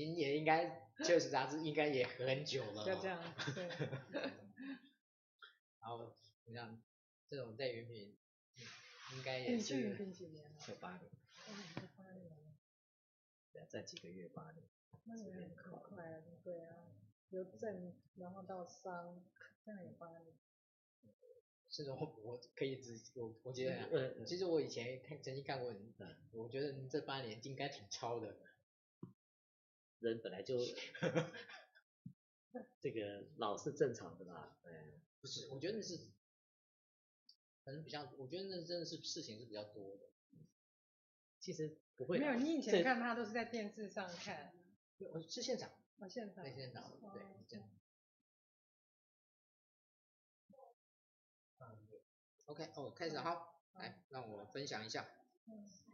您也应该确实杂志应该也很久了。就这样，对。然后你像这种在云品，应该也是。云品几年了？快八年。八年。对，再几个月八年。那也很快了，对啊。由正然后到商，这样也八年。是的，我可以只我我觉得，嗯，其实我以前看曾经看过你，嗯，我觉得你这八年应该挺超的。人本来就 这个老是正常的啦，嗯，不是，我觉得那是可能比较，我觉得那真的是事情是比较多的。其实不会，没有，你以前看他都是在电视上看，我是现场，我现场，在现场，对，这样。OK，哦，开始好，来，让我分享一下。好。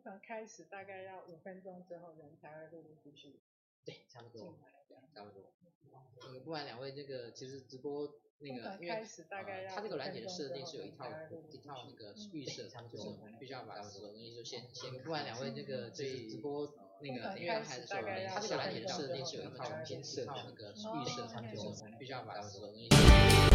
通常开始大概要五分钟之后人才会陆陆续续，对，差不多，差不多。那个不管两位这个其实直播那个，因为他这个软件的设定是有一套一套那个预设，就是我们必须要把所有东西就先先。不管两位这个这直播那个，因为还是说他这个软件的设定是有一套先设那个预设，就是我们必须要把所有东西。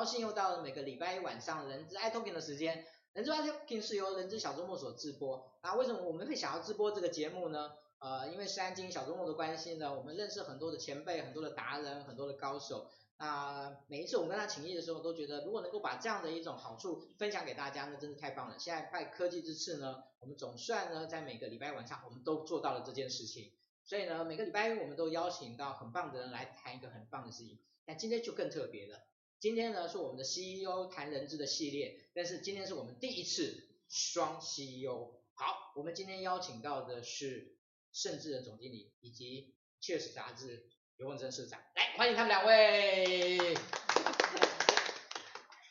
高兴又到了每个礼拜一晚上人资 iTalking 的时间。人资 iTalking 是由人资小周末所直播。那，为什么我们会想要直播这个节目呢？呃，因为山金小周末的关系呢，我们认识很多的前辈、很多的达人、很多的高手。啊，每一次我们跟他请益的时候，都觉得如果能够把这样的一种好处分享给大家，那真是太棒了。现在拜科技之赐呢，我们总算呢，在每个礼拜晚上，我们都做到了这件事情。所以呢，每个礼拜一我们都邀请到很棒的人来谈一个很棒的事情。那今天就更特别了，今天呢是我们的 CEO 谈人资的系列，但是今天是我们第一次双 CEO。好，我们今天邀请到的是盛智的总经理以及 Cheers 杂志刘文珍社长，来欢迎他们两位。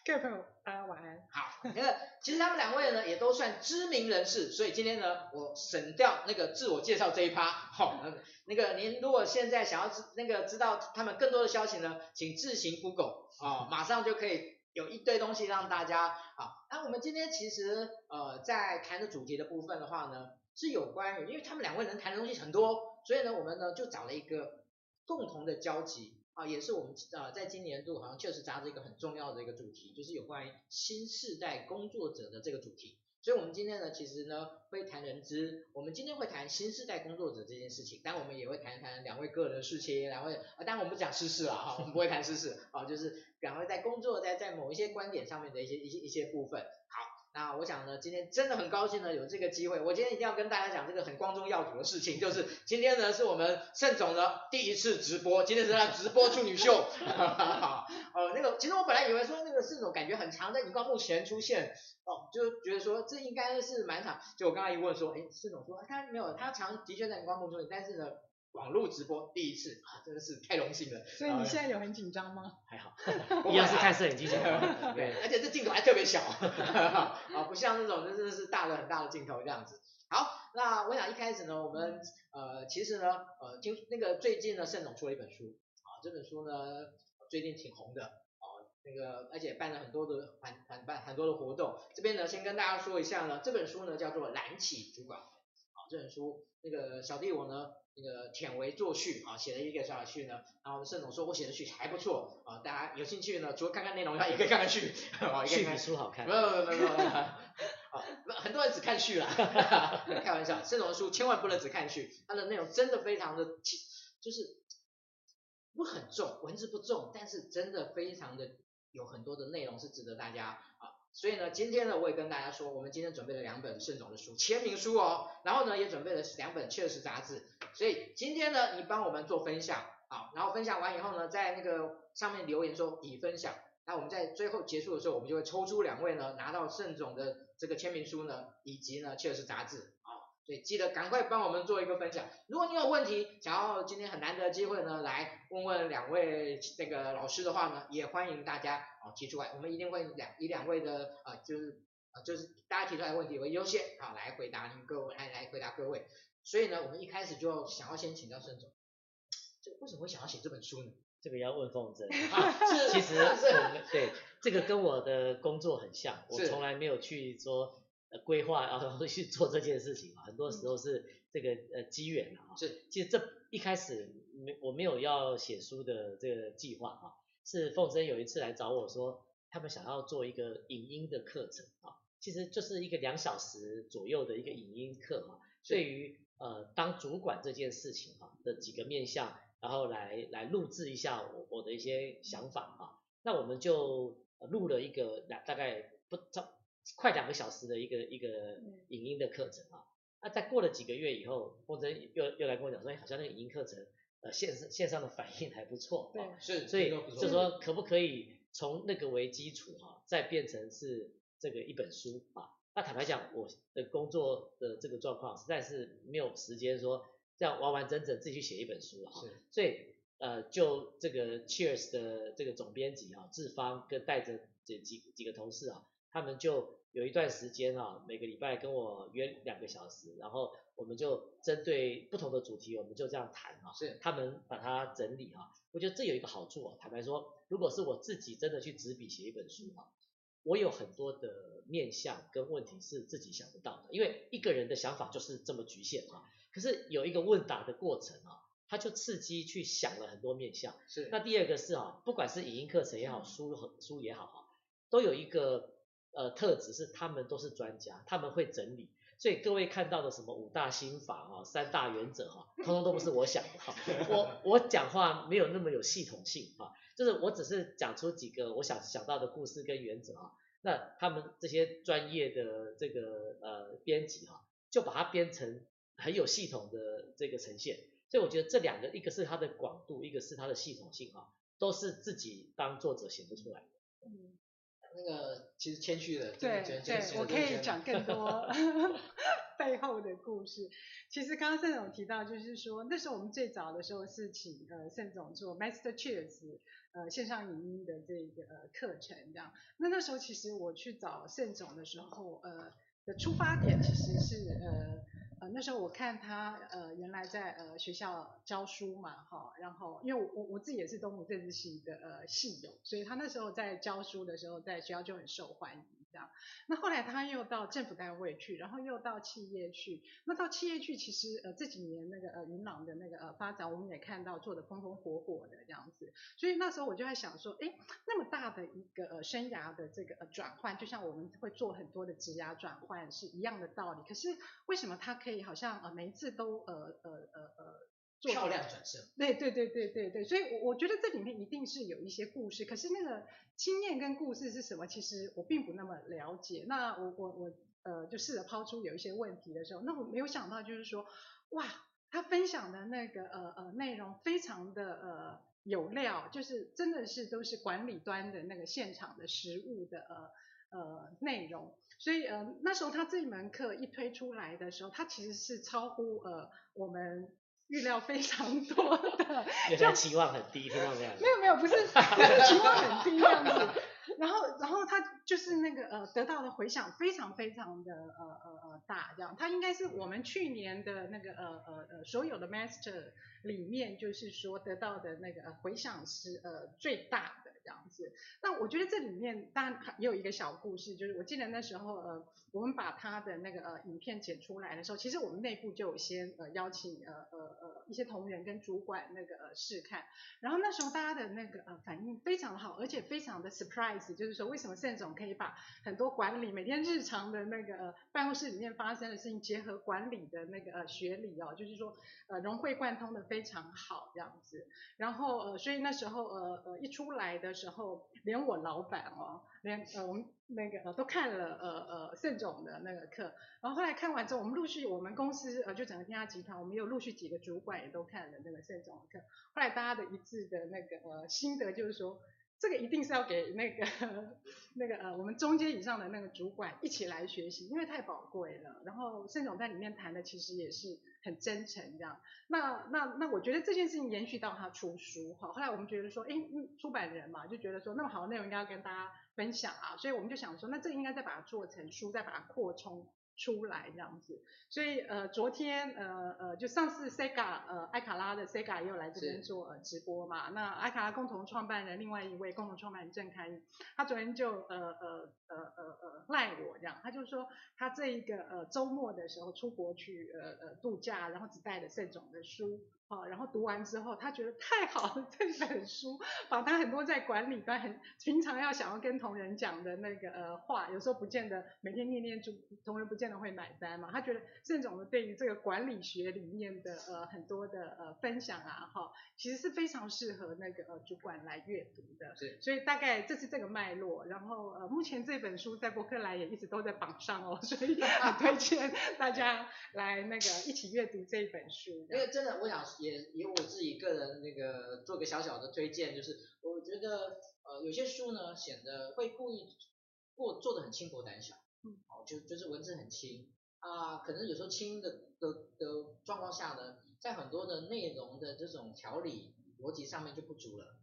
各位朋友，大家晚安。好，那个其实他们两位呢也都算知名人士，所以今天呢我省掉那个自我介绍这一趴。好，那个您如果现在想要知那个知道他们更多的消息呢，请自行 Google 啊，马上就可以有一堆东西让大家。啊，那我们今天其实呃在谈的主题的部分的话呢，是有关于，因为他们两位能谈的东西很多，所以呢我们呢就找了一个共同的交集。啊，也是我们呃在今年度好像确实扎着一个很重要的一个主题，就是有关于新世代工作者的这个主题。所以，我们今天呢，其实呢会谈人资，我们今天会谈新世代工作者这件事情，但我们也会谈一谈两位个人的事情，两位啊，当然我们不讲私事了哈，我们不会谈私事啊，就是两位在工作在在某一些观点上面的一些一些一些部分。好那我想呢，今天真的很高兴呢，有这个机会。我今天一定要跟大家讲这个很光宗耀祖的事情，就是今天呢是我们盛总的第一次直播，今天是他直播处女秀。好，呃，那个其实我本来以为说那个盛总感觉很常在荧光幕前出现，哦，就觉得说这应该是蛮场。就我刚刚一问说，哎，盛总说他没有，他常的确在荧光幕出现，但是呢。网络直播第一次啊，真的是太荣幸了。所以你现在有很紧张吗？还好，一样是看摄影机镜头。对，而且这镜头还特别小，啊，不像那种真的是大的很大的镜头这样子。好，那我想一开始呢，我们呃，其实呢，呃，听那个最近呢，盛总出了一本书，啊，这本书呢最近挺红的，啊，那个而且办了很多的很很办很多的活动。这边呢，先跟大家说一下呢，这本书呢叫做《燃起主管》，啊，这本书那个小弟我呢。那个忝为作序啊，写了一个小序呢，然后盛总说我写的序还不错啊，大家有兴趣呢，除了看看内容以外，也可以看看序，啊，序比书好看。没有没有没有没有，啊，很多人只看序啦，开玩笑，盛总的书千万不能只看序，它的内容真的非常的，就是不很重，文字不重，但是真的非常的有很多的内容是值得大家啊。所以呢，今天呢，我也跟大家说，我们今天准备了两本盛总的书，签名书哦，然后呢，也准备了两本确实杂志。所以今天呢，你帮我们做分享，啊，然后分享完以后呢，在那个上面留言说已分享，那我们在最后结束的时候，我们就会抽出两位呢，拿到盛总的这个签名书呢，以及呢确实杂志。所以记得赶快帮我们做一个分享。如果你有问题，想要今天很难得的机会呢，来问问两位这个老师的话呢，也欢迎大家啊提出来，我们一定会两以两位的啊就是啊就是大家提出来的问题为优先啊来回答您各位来来回答各位。所以呢，我们一开始就想要先请教孙总，这为什么会想要写这本书呢？这个要问凤珍。是其实对这个跟我的工作很像，我从来没有去说。呃，规划然后去做这件事情啊，很多时候是这个呃机缘啊。是，其实这一开始没我没有要写书的这个计划啊，是凤珍有一次来找我说，他们想要做一个影音的课程啊，其实就是一个两小时左右的一个影音课啊，对于呃当主管这件事情啊的几个面向，然后来来录制一下我我的一些想法啊，那我们就录了一个大大概不超。快两个小时的一个一个影音的课程啊，那在过了几个月以后，凤珍又又来跟我讲说，哎，好像那个影音课程呃线上线上的反应还不错，对，是，所以就说可不可以从那个为基础哈，再变成是这个一本书啊？那坦白讲，我的工作的这个状况实在是没有时间说这样完完整整自己去写一本书了哈，是，所以呃就这个 Cheers 的这个总编辑啊，志芳跟带着这几几个同事啊，他们就。有一段时间啊，每个礼拜跟我约两个小时，然后我们就针对不同的主题，我们就这样谈啊。是，他们把它整理啊。我觉得这有一个好处啊，坦白说，如果是我自己真的去执笔写一本书啊，我有很多的面向跟问题是自己想不到的，因为一个人的想法就是这么局限啊。可是有一个问答的过程啊，他就刺激去想了很多面向。是。那第二个是啊，不管是影音课程也好，书和书也好啊，都有一个呃特质是他们都是专家，他们会整理。所以各位看到的什么五大心法哈、三大原则哈，通通都不是我想的哈。我我讲话没有那么有系统性哈，就是我只是讲出几个我想想到的故事跟原则啊。那他们这些专业的这个呃编辑哈，就把它编成很有系统的这个呈现。所以我觉得这两个，一个是它的广度，一个是它的系统性哈，都是自己当作者写不出来的。嗯。那个其实谦虚的，对对，我可以讲更多 背后的故事。其实刚刚盛总提到，就是说那时候我们最早的时候是请呃盛总做 Master Cheers 呃线上影音的这个呃课程这样。那那时候其实我去找盛总的时候，呃的出发点其实是呃。呃，那时候我看他呃原来在呃学校教书嘛，哈，然后因为我我自己也是东吴政治系的呃系友，所以他那时候在教书的时候，在学校就很受欢迎。这样，那后来他又到政府单位去，然后又到企业去。那到企业去，其实呃这几年那个呃云朗的那个呃发展，我们也看到做得风风火火的这样子。所以那时候我就在想说，哎，那么大的一个呃生涯的这个呃转换，就像我们会做很多的职涯转换是一样的道理。可是为什么他可以好像呃每一次都呃呃呃呃做漂亮转身？对对对对对对。所以我我觉得这里面一定是有一些故事，可是那个。经验跟故事是什么？其实我并不那么了解。那我我我呃，就试着抛出有一些问题的时候，那我没有想到就是说，哇，他分享的那个呃呃内容非常的呃有料，就是真的是都是管理端的那个现场的实物的呃呃内容。所以呃那时候他这一门课一推出来的时候，他其实是超乎呃我们。预料非常多的，原来期望很低，听到没有？没有没有，不是 期望很低这样子。然后然后他就是那个呃得到的回响非常非常的呃呃呃大，这样。他应该是我们去年的那个呃呃呃所有的 master 里面，就是说得到的那个呃回响是呃最大的这样子。那我觉得这里面当然也有一个小故事，就是我记得那时候呃。我们把他的那个呃影片剪出来的时候，其实我们内部就有先呃邀请呃呃呃一些同仁跟主管那个呃试看，然后那时候大家的那个呃反应非常好，而且非常的 surprise，就是说为什么盛总可以把很多管理每天日常的那个呃办公室里面发生的事情结合管理的那个呃学理哦，就是说呃融会贯通的非常好这样子，然后呃所以那时候呃呃一出来的时候，连我老板哦，连呃我们。那个呃都看了呃呃盛总的那个课，然后后来看完之后，我们陆续我们公司呃就整个天下集团，我们有陆续几个主管也都看了那个盛总的课，后来大家的一致的那个呃心得就是说，这个一定是要给那个那个呃我们中阶以上的那个主管一起来学习，因为太宝贵了。然后盛总在里面谈的其实也是很真诚这样。那那那我觉得这件事情延续到他出书哈，后来我们觉得说，哎，出版人嘛就觉得说那么好的内容应该要跟大家。分享啊，所以我们就想说，那这个应该再把它做成书，再把它扩充出来这样子。所以呃，昨天呃呃，就上次 Sega 呃艾卡拉的 Sega 也有来这边做呃直播嘛。那艾卡拉共同创办人另外一位共同创办人郑开，他昨天就呃呃呃呃呃赖我这样，他就说他这一个呃周末的时候出国去呃呃度假，然后只带了盛总的书。好，然后读完之后，他觉得太好了，这本书把他很多在管理端很平常要想要跟同仁讲的那个呃话，有时候不见得每天念念就同仁不见得会买单嘛。他觉得盛总的对于这个管理学里面的呃很多的呃分享啊，哈，其实是非常适合那个呃主管来阅读的。是。所以大概这是这个脉络。然后呃目前这本书在博客来也一直都在榜上哦，所以很推荐大家来那个一起阅读这一本书。因为真的，我想。也也我自己个人那个做个小小的推荐，就是我觉得呃有些书呢显得会故意过做的很轻薄胆小，嗯，哦就就是文字很轻啊，可能有时候轻的的的状况下呢，在很多的内容的这种条理逻辑上面就不足了，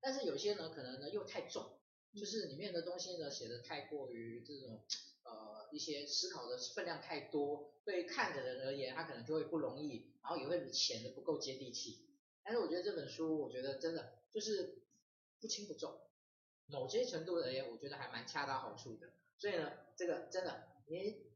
但是有些呢可能呢又太重，就是里面的东西呢写的太过于这种。一些思考的分量太多，对于看的人而言，他可能就会不容易，然后也会显得不够接地气。但是我觉得这本书，我觉得真的就是不轻不重，某些程度而言，我觉得还蛮恰到好处的。所以呢，这个真的你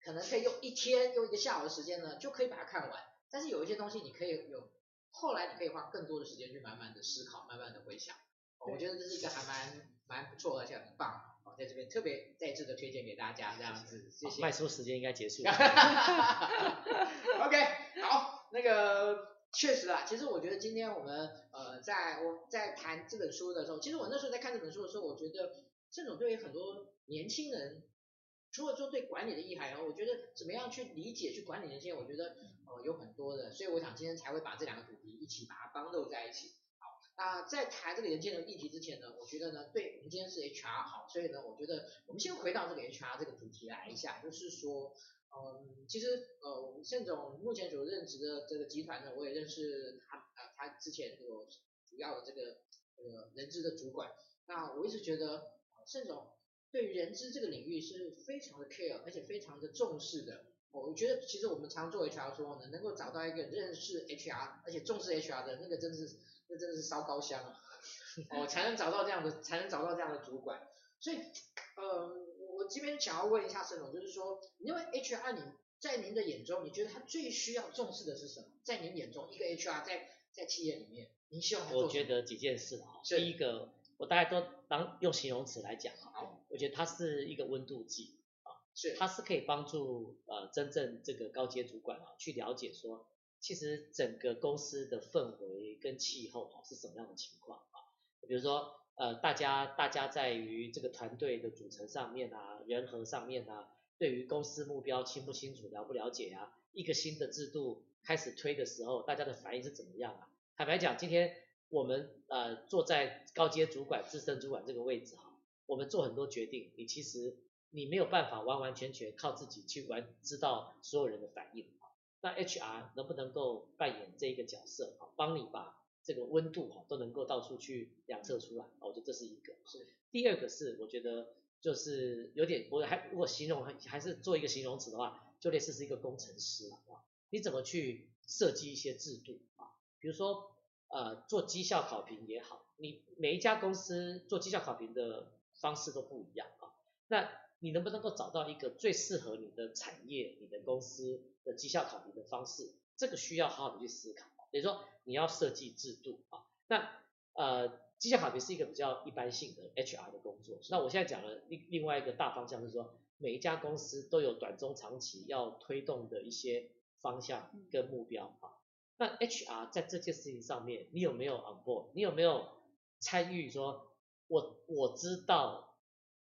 可能可以用一天用一个下午的时间呢，就可以把它看完。但是有一些东西你可以有后来你可以花更多的时间去慢慢的思考，慢慢的回想。哦、我觉得这是一个还蛮蛮不错而且很棒。哦，在这边特别再次的推荐给大家，这样子，谢谢。卖书时间应该结束了。OK，好，那个。确实啊，其实我觉得今天我们呃，在我在谈这本书的时候，其实我那时候在看这本书的时候，我觉得这种对于很多年轻人，除了说对管理的意涵，我觉得怎么样去理解去管理年轻人，我觉得呃有很多的，所以我想今天才会把这两个主题一起把它绑搂在一起。啊，在谈这个年轻人议题之前呢，我觉得呢，对，我们今天是 HR 好，所以呢，我觉得我们先回到这个 HR 这个主题来一下，就是说。嗯，其实呃，盛总目前所任职的这个集团呢，我也认识他，呃，他之前有主要的这个呃人资的主管。那我一直觉得，盛总对于人资这个领域是非常的 care，而且非常的重视的。我觉得其实我们常做 HR 的时候呢，能够找到一个认识 HR 而且重视 HR 的那个，真的是那真的是烧高香啊！哦，才能找到这样的，才能找到这样的主管。所以，呃。我这边想要问一下盛总，就是说，因为 HR 你在您的眼中，你觉得他最需要重视的是什么？在您眼中，一个 HR 在在企业里面，您希望他做？我觉得几件事啊。第一个，我大概都当用形容词来讲啊，我觉得它是一个温度计啊，是，它是可以帮助呃真正这个高阶主管啊去了解说，其实整个公司的氛围跟气候啊是什么样的情况啊，比如说。呃，大家大家在于这个团队的组成上面啊，人和上面啊，对于公司目标清不清楚，了不了解啊？一个新的制度开始推的时候，大家的反应是怎么样啊？坦白讲，今天我们呃坐在高阶主管、资深主管这个位置哈，我们做很多决定，你其实你没有办法完完全全靠自己去完知道所有人的反应。那 HR 能不能够扮演这一个角色啊，帮你把这个温度哈都能够到处去量测出来，我觉得这是一个。是。第二个是，我觉得就是有点，我还如果形容还还是做一个形容词的话，就类似是一个工程师啊。你怎么去设计一些制度啊？比如说呃做绩效考评也好，你每一家公司做绩效考评的方式都不一样啊。那你能不能够找到一个最适合你的产业、你的公司的绩效考评的方式？这个需要好好的去思考。比如说你要设计制度啊，那呃绩效考评是一个比较一般性的 HR 的工作。那我现在讲了另另外一个大方向是说，每一家公司都有短中长期要推动的一些方向跟目标啊。那 HR 在这件事情上面，你有没有 on board？你有没有参与？说我我知道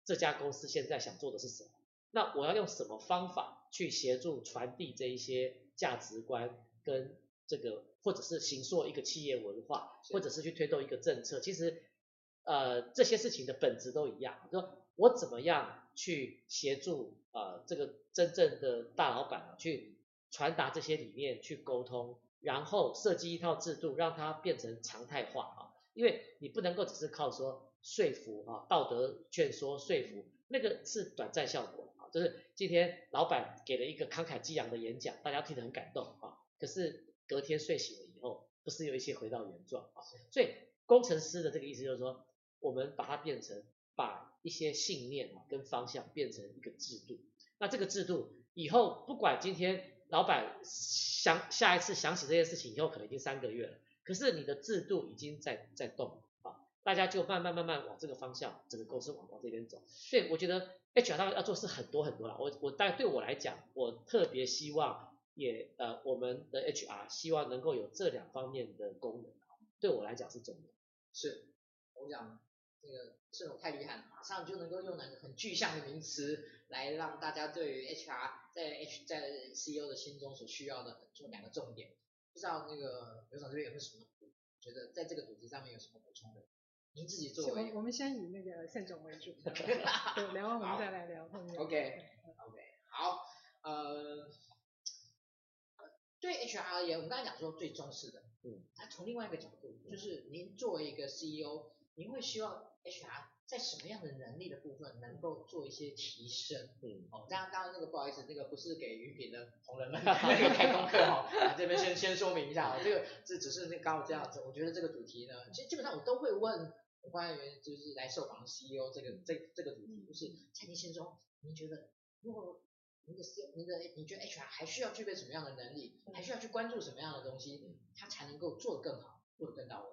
这家公司现在想做的是什么，那我要用什么方法去协助传递这一些价值观跟这个。或者是形塑一个企业文化，或者是去推动一个政策，其实呃这些事情的本质都一样。说我怎么样去协助呃这个真正的大老板，去传达这些理念，去沟通，然后设计一套制度，让它变成常态化啊。因为你不能够只是靠说说服啊，道德劝说说服，那个是短暂效果啊。就是今天老板给了一个慷慨激昂的演讲，大家听得很感动啊，可是。隔天睡醒了以后，不是有一些回到原状啊？所以工程师的这个意思就是说，我们把它变成，把一些信念跟方向变成一个制度。那这个制度以后，不管今天老板想下一次想起这件事情以后，可能已经三个月了，可是你的制度已经在在动啊，大家就慢慢慢慢往这个方向，整个公司往往这边走。所以我觉得 HR 大概要做事很多很多了。我我但对我来讲，我特别希望。也呃，我们的 HR 希望能够有这两方面的功能，对我来讲是重要。是，我讲这个这种太厉害了，马上就能够用那个很具象的名词来让大家对于 HR 在 H 在 CEO 的心中所需要的就两个重点。不知道那个刘总这边有没有什么觉得在这个主题上面有什么补充的？您自己作为，我们先以那个盛总为主，对，聊完我们再来聊后面。OK OK 好，呃。对 HR 而言，我们刚才讲说最重视的，嗯，那从另外一个角度，就是您作为一个 CEO，您会希望 HR 在什么样的能力的部分能够做一些提升？嗯，哦，当然当然那个不好意思，那个不是给云品的同仁们 那个开功课哈，啊，这边先先说明一下，这个这只是那刚好这样子，我觉得这个主题呢，其实基本上我都会问关于就是来受访的 CEO 这个这这个主题，就是在您心中，您觉得如果你的 C 你的你觉得 HR 还需要具备什么样的能力，还需要去关注什么样的东西，他才能够做得更好，做得更到位。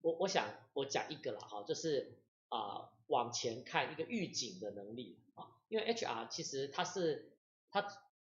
我我想我讲一个了哈，就是啊、呃、往前看一个预警的能力啊，因为 HR 其实它是它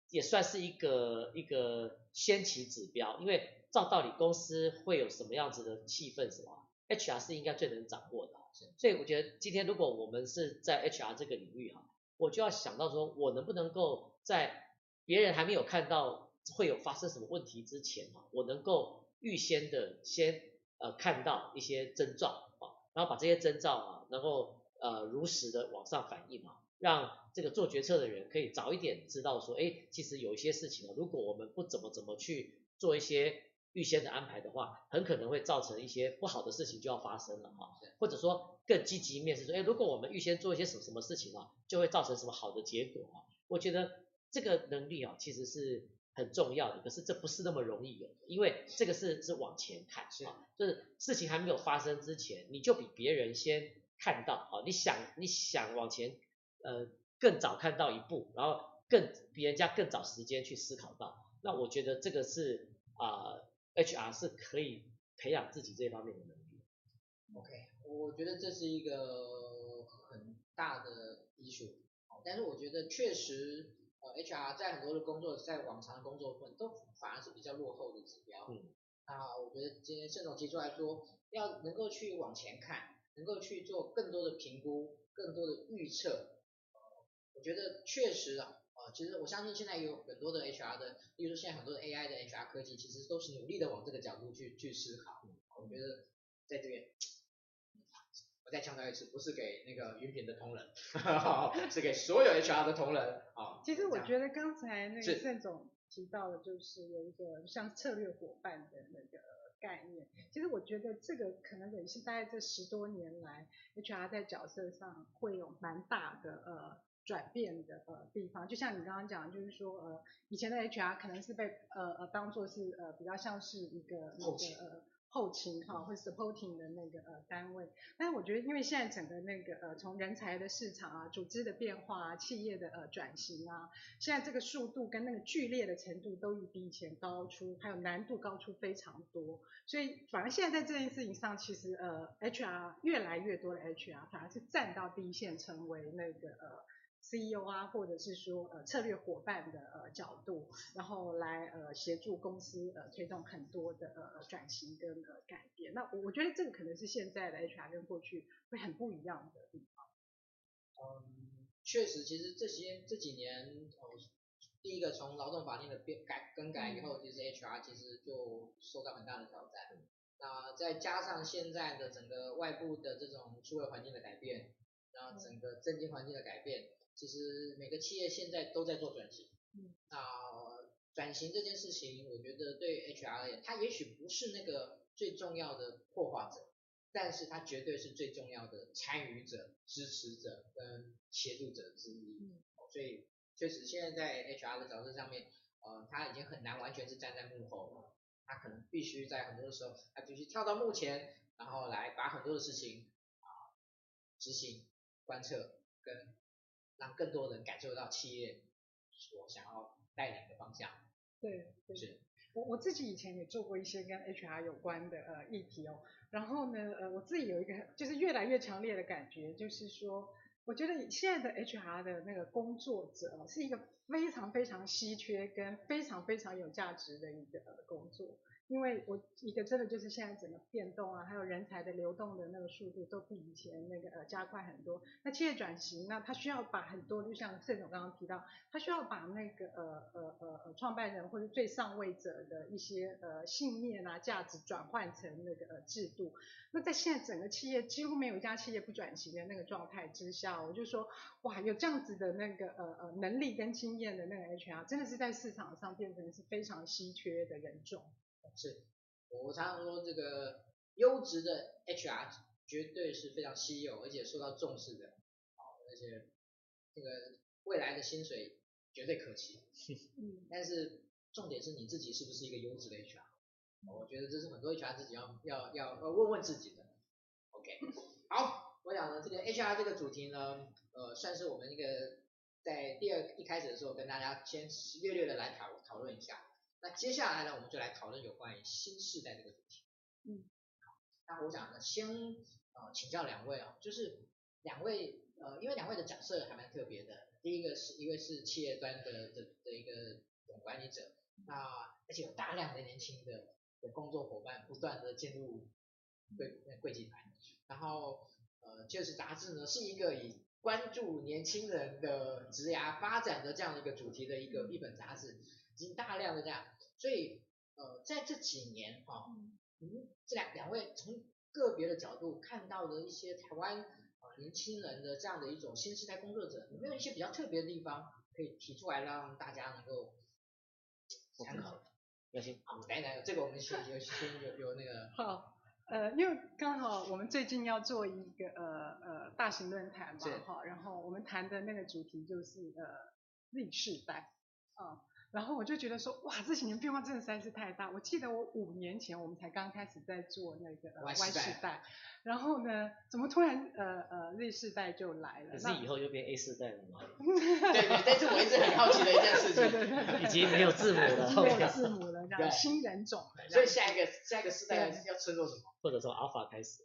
也算是一个一个先期指标，因为照道理公司会有什么样子的气氛什么，HR 是应该最能掌握的。所以我觉得今天如果我们是在 HR 这个领域哈，我就要想到说我能不能够在别人还没有看到会有发生什么问题之前哈，我能够预先的先呃看到一些征兆啊，然后把这些征兆啊能够呃如实的往上反映啊，让这个做决策的人可以早一点知道说，哎，其实有一些事情啊，如果我们不怎么怎么去做一些。预先的安排的话，很可能会造成一些不好的事情就要发生了哈，或者说更积极面试说，哎，如果我们预先做一些什么什么事情啊，就会造成什么好的结果啊。我觉得这个能力啊，其实是很重要的，可是这不是那么容易有，因为这个是是往前看啊，就是事情还没有发生之前，你就比别人先看到啊，你想你想往前呃更早看到一步，然后更比人家更早时间去思考到，那我觉得这个是啊。呃 HR 是可以培养自己这方面的能力。OK，我觉得这是一个很大的 issue。但是我觉得确实，呃，HR 在很多的工作，在往常的工作部分都反而是比较落后的指标。嗯。那我觉得今天盛总提出来说，要能够去往前看，能够去做更多的评估，更多的预测。呃，我觉得确实啊。其实我相信现在有很多的 HR 的，例如说现在很多的 AI 的 HR 科技，其实都是努力的往这个角度去去思考。我觉得在这边，我再强调一次，不是给那个云品的同仁，是给所有 HR 的同仁啊。其实我觉得刚才那个盛总提到的，就是有一个像策略伙伴的那个概念。其实我觉得这个可能也是大概这十多年来 HR 在角色上会有蛮大的呃。转变的呃地方，就像你刚刚讲，就是说呃以前的 HR 可能是被呃呃当做是呃比较像是一个那个呃后勤哈或 supporting 的那个呃单位，但是我觉得因为现在整个那个呃从人才的市场啊、组织的变化啊、企业的呃转型啊，现在这个速度跟那个剧烈的程度都比以前高出，还有难度高出非常多，所以反而现在在这件事情上，其实呃 HR 越来越多的 HR 反而是站到第一线，成为那个呃。CEO 啊，或者是说呃策略伙伴的呃角度，然后来呃协助公司呃推动很多的呃转型跟呃改变。那我我觉得这个可能是现在的 HR 跟过去会很不一样的地方。嗯，确实，其实这些这几年，呃，第一个从劳动法令的变改更改以后，其实 HR 其实就受到很大的挑战。那再加上现在的整个外部的这种社会环境的改变，然后整个政经环境的改变。其实每个企业现在都在做转型，嗯，啊，转型这件事情，我觉得对 HR 而言，它也许不是那个最重要的破坏者，但是它绝对是最重要的参与者、支持者跟协助者之一。嗯，所以确实现在在 HR 的角色上面，呃，他已经很难完全是站在幕后了，他可能必须在很多的时候，他必须跳到幕前，然后来把很多的事情啊执行、观测跟。让更多人感受到企业所想要带领的方向。对，对，是我我自己以前也做过一些跟 HR 有关的呃议题哦，然后呢呃我自己有一个就是越来越强烈的感觉，就是说我觉得现在的 HR 的那个工作者是一个非常非常稀缺跟非常非常有价值的一个工作。因为我一个真的就是现在整个变动啊，还有人才的流动的那个速度都比以前那个呃加快很多。那企业转型，那他需要把很多，就像盛总刚刚提到，他需要把那个呃呃呃呃创办人或者最上位者的一些呃信念啊价值转换成那个呃制度。那在现在整个企业几乎没有一家企业不转型的那个状态之下，我就说哇，有这样子的那个呃呃能力跟经验的那个 HR，真的是在市场上变成是非常稀缺的人种。是，我常常说这个优质的 HR 绝对是非常稀有，而且受到重视的，好，而且这个未来的薪水绝对可期。嗯，但是重点是你自己是不是一个优质的 HR？我觉得这是很多 HR 自己要要要要问问自己的。OK，好，我想呢这个 HR 这个主题呢，呃，算是我们一个在第二一开开始的时候跟大家先略略的来讨讨论一下。那接下来呢，我们就来讨论有关于新时代这个主题。嗯，好，那我想呢，先呃请教两位啊，就是两位呃，因为两位的角色还蛮特别的。第一个是一个是企业端的的的一个总管理者，那而且有大量的年轻的的工作伙伴不断的进入贵贵集团，然后呃，就是杂志呢是一个以关注年轻人的职涯发展的这样的一个主题的一个一本杂志，已经大量的这样，所以呃在这几年哈，嗯，这两两位从个别的角度看到的一些台湾啊。年轻人的这样的一种新时代工作者，有没有一些比较特别的地方可以提出来，让大家能够参考？有请。好，来来，这个我们先有先有有那个。好，呃，因为刚好我们最近要做一个呃呃大型论坛嘛，哈，然后我们谈的那个主题就是呃 Z 世代，啊。然后我就觉得说，哇，这几年变化真的实在是太大。我记得我五年前我们才刚开始在做那个 Y 世代，然后呢，怎么突然呃呃 Z 世代就来了？可是以后又变 A 世代了吗？对对，这是我一直很好奇的一件事情。对对对，对，已经没有字母了，没有字母了，这样新人种。所以下一个下一个世代要称作什么？或者从 Alpha 开始。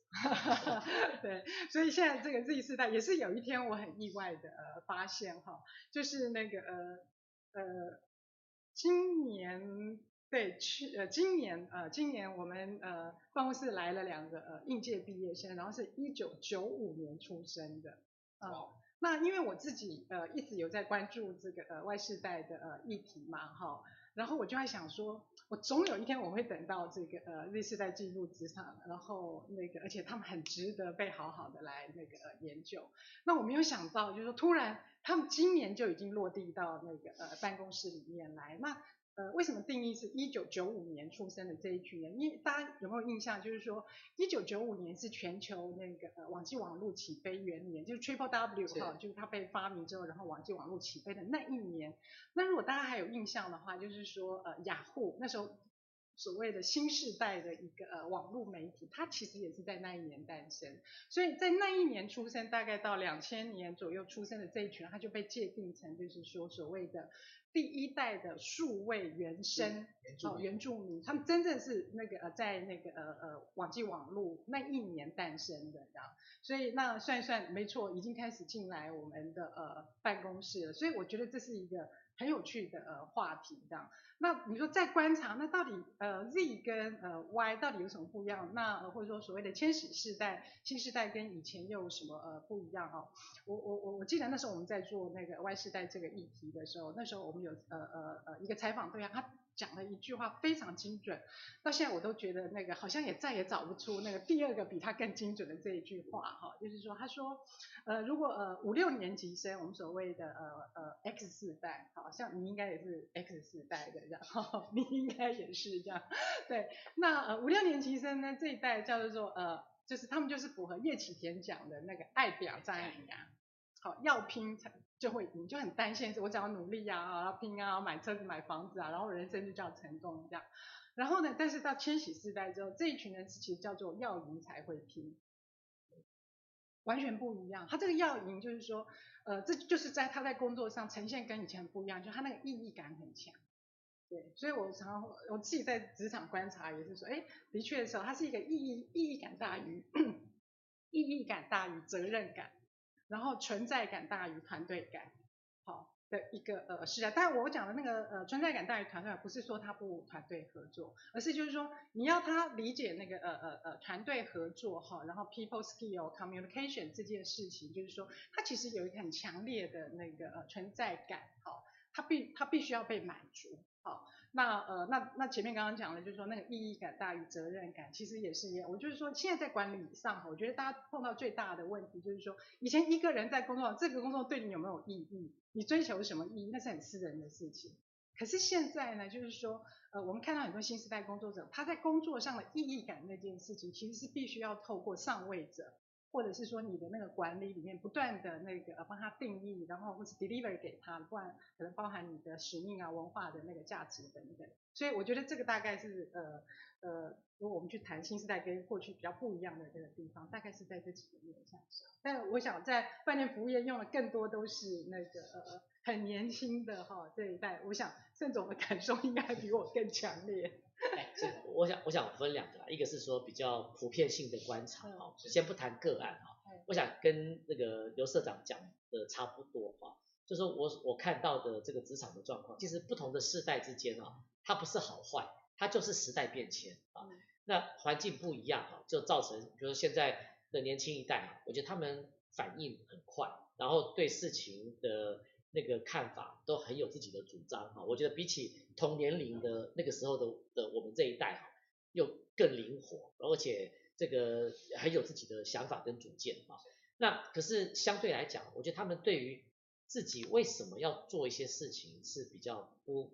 对，所以现在这个 Z 世代也是有一天我很意外的呃发现哈，就是那个呃呃。今年对去呃今年呃今年我们呃办公室来了两个呃应届毕业生，然后是一九九五年出生的啊、呃。那因为我自己呃一直有在关注这个呃外世代的呃议题嘛哈，然后我就在想说，我总有一天我会等到这个呃 Z 世代进入职场，然后那个而且他们很值得被好好的来那个研究。那我没有想到，就是说突然。他们今年就已经落地到那个呃办公室里面来。那呃为什么定义是一九九五年出生的这一群人？因为大家有没有印象？就是说一九九五年是全球那个呃网际网络起飞元年，就是 Triple W 哈，就是它被发明之后，然后网际网络起飞的那一年。那如果大家还有印象的话，就是说呃雅虎那时候。所谓的新世代的一个呃网络媒体，它其实也是在那一年诞生，所以在那一年出生，大概到两千年左右出生的这一群人，他就被界定成就是说所谓的第一代的数位原生哦原住民，他们真正是那个呃在那个呃呃网际网络那一年诞生的这样，所以那算一算没错，已经开始进来我们的呃办公室了，所以我觉得这是一个很有趣的呃话题这样。那你说再观察，那到底呃 Z 跟呃 Y 到底有什么不一样？那或者说所谓的千禧世代、新时代跟以前又有什么呃不一样哦？我我我我记得那时候我们在做那个 Y 世代这个议题的时候，那时候我们有呃呃呃一个采访对象，他讲了一句话非常精准，到现在我都觉得那个好像也再也找不出那个第二个比他更精准的这一句话哈，就是说他说呃如果呃五六年级生，我们所谓的呃呃 X 世代，好像你应该也是 X 世代的然后，你应该也是这样，对，那呃五六年级生呢这一代叫做呃就是他们就是符合叶启田讲的那个爱表张扬，要拼才。就会赢就很担心，我只要努力啊，要拼啊，买车子买房子啊，然后人生就叫成功这样。然后呢，但是到千禧世代之后，这一群人是其实叫做要赢才会拼，完全不一样。他这个要赢就是说，呃，这就是在他在工作上呈现跟以前不一样，就他那个意义感很强。对，所以我常常我自己在职场观察也是说，哎，的确的时候，他是一个意义意义感大于 意义感大于责任感。然后存在感大于团队感，好的一个呃是啊，但我讲的那个呃存在感大于团队，不是说他不团队合作，而是就是说你要他理解那个呃呃呃团队合作哈，然后 people skill communication 这件事情，就是说他其实有一个很强烈的那个呃存在感，好，他必他必须要被满足，好。那呃，那那前面刚刚讲的，就是说那个意义感大于责任感，其实也是一样。我就是说，现在在管理上，我觉得大家碰到最大的问题就是说，以前一个人在工作，这个工作对你有没有意义？你追求什么意义？那是很私人的事情。可是现在呢，就是说，呃，我们看到很多新时代工作者，他在工作上的意义感那件事情，其实是必须要透过上位者。或者是说你的那个管理里面不断的那个帮他定义，然后或是 deliver 给他，不然可能包含你的使命啊、文化的那个价值等等。所以我觉得这个大概是呃呃，如果我们去谈新时代跟过去比较不一样的这个地方，大概是在这几个面向上。但我想在饭店服务业用的更多都是那个呃很年轻的哈这一代，我想盛总的感受应该比我更强烈。哎，我想我想分两个，一个是说比较普遍性的观察哈，先不谈个案哈，我想跟那个刘社长讲的差不多哈，就是我我看到的这个职场的状况，其实不同的世代之间啊，它不是好坏，它就是时代变迁啊，那环境不一样啊，就造成比如说现在的年轻一代啊，我觉得他们反应很快，然后对事情的。那个看法都很有自己的主张哈，我觉得比起同年龄的那个时候的的我们这一代哈，又更灵活，而且这个很有自己的想法跟主见哈。那可是相对来讲，我觉得他们对于自己为什么要做一些事情是比较不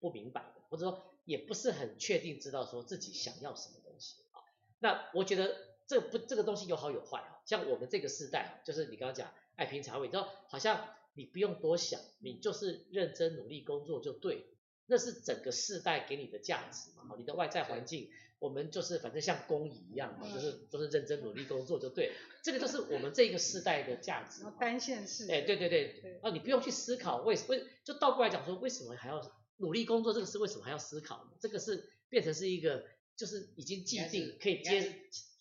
不明白的，或者说也不是很确定知道说自己想要什么东西啊。那我觉得这不这个东西有好有坏哈，像我们这个世代，就是你刚刚讲爱评茶味，你知道好像。你不用多想，你就是认真努力工作就对，那是整个世代给你的价值嘛。你的外在环境，我们就是反正像工蚁一样嘛，就是就是认真努力工作就对。这个就是我们这个世代的价值。单线式。哎，对对对，啊，你不用去思考为什么，就倒过来讲说，为什么还要努力工作？这个是为什么还要思考？这个是变成是一个，就是已经既定可以接，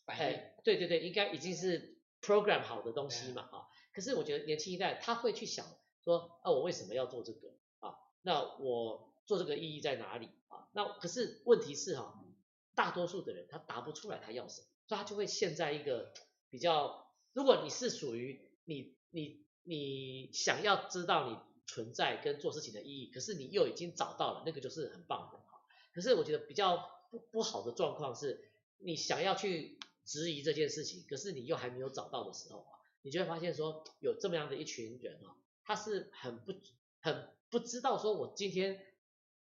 哎，对对对，应该已经是 program 好的东西嘛，哈。可是我觉得年轻一代他会去想说，啊，我为什么要做这个啊？那我做这个意义在哪里啊？那可是问题是哈，大多数的人他答不出来他要什么，所以他就会陷在一个比较，如果你是属于你你你想要知道你存在跟做事情的意义，可是你又已经找到了，那个就是很棒的哈。可是我觉得比较不不好的状况是，你想要去质疑这件事情，可是你又还没有找到的时候啊。你就会发现说，有这么样的一群人啊，他是很不很不知道说，我今天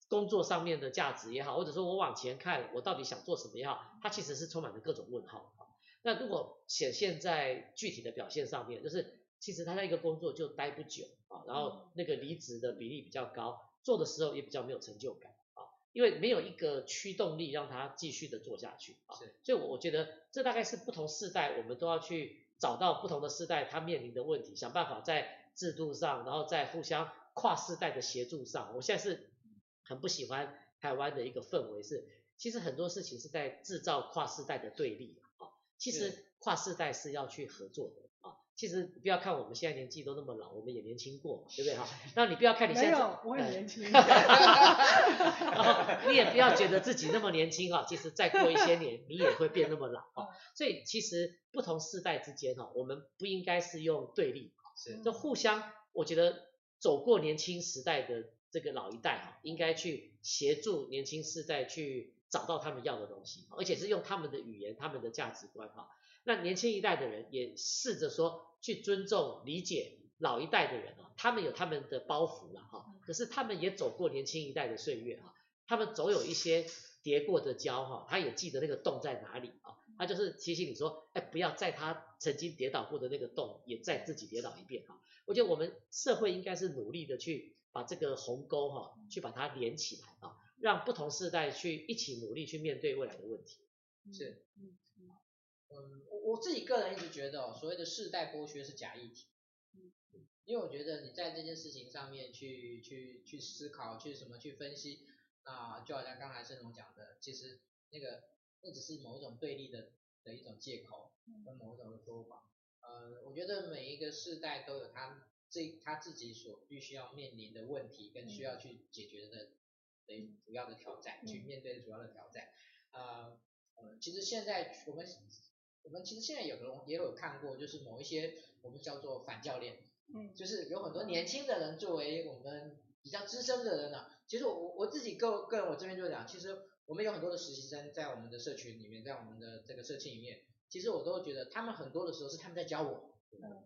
工作上面的价值也好，或者说我往前看，我到底想做什么也好，他其实是充满了各种问号。那如果显现在具体的表现上面，就是其实他在一个工作就待不久啊，然后那个离职的比例比较高，做的时候也比较没有成就感啊，因为没有一个驱动力让他继续的做下去啊。所以我觉得这大概是不同世代我们都要去。找到不同的世代他面临的问题，想办法在制度上，然后在互相跨世代的协助上。我现在是很不喜欢台湾的一个氛围，是其实很多事情是在制造跨世代的对立啊。其实跨世代是要去合作的。其实不要看我们现在年纪都那么老，我们也年轻过，对不对哈？那你不要看你现在，没有，我很年轻。你也不要觉得自己那么年轻哈，其实再过一些年，你也会变那么老哈。所以其实不同世代之间哈，我们不应该是用对立，是就互相。我觉得走过年轻时代的这个老一代哈，应该去协助年轻世代去找到他们要的东西，而且是用他们的语言、他们的价值观哈。那年轻一代的人也试着说。去尊重、理解老一代的人啊，他们有他们的包袱了哈，可是他们也走过年轻一代的岁月啊，他们总有一些跌过的跤哈，他也记得那个洞在哪里啊，他就是提醒你说，哎，不要在他曾经跌倒过的那个洞，也再自己跌倒一遍哈。我觉得我们社会应该是努力的去把这个鸿沟哈，去把它连起来啊，让不同世代去一起努力去面对未来的问题。是。嗯，我我自己个人一直觉得哦，所谓的世代剥削是假议题，嗯，因为我觉得你在这件事情上面去去去思考，去什么去分析，啊，就好像刚才盛总讲的，其实那个那只是某一种对立的的一种借口，跟某一种说法，呃，我觉得每一个世代都有他这他自己所必须要面临的问题，跟需要去解决的的主要的挑战，去面对的主要的挑战，啊，呃，其实现在我们。我们其实现在有人也有看过，就是某一些我们叫做反教练，嗯，就是有很多年轻的人作为我们比较资深的人呢，其实我我自己个个人我这边就讲，其实我们有很多的实习生在我们的社群里面，在我们的这个社区里面，其实我都觉得他们很多的时候是他们在教我，嗯，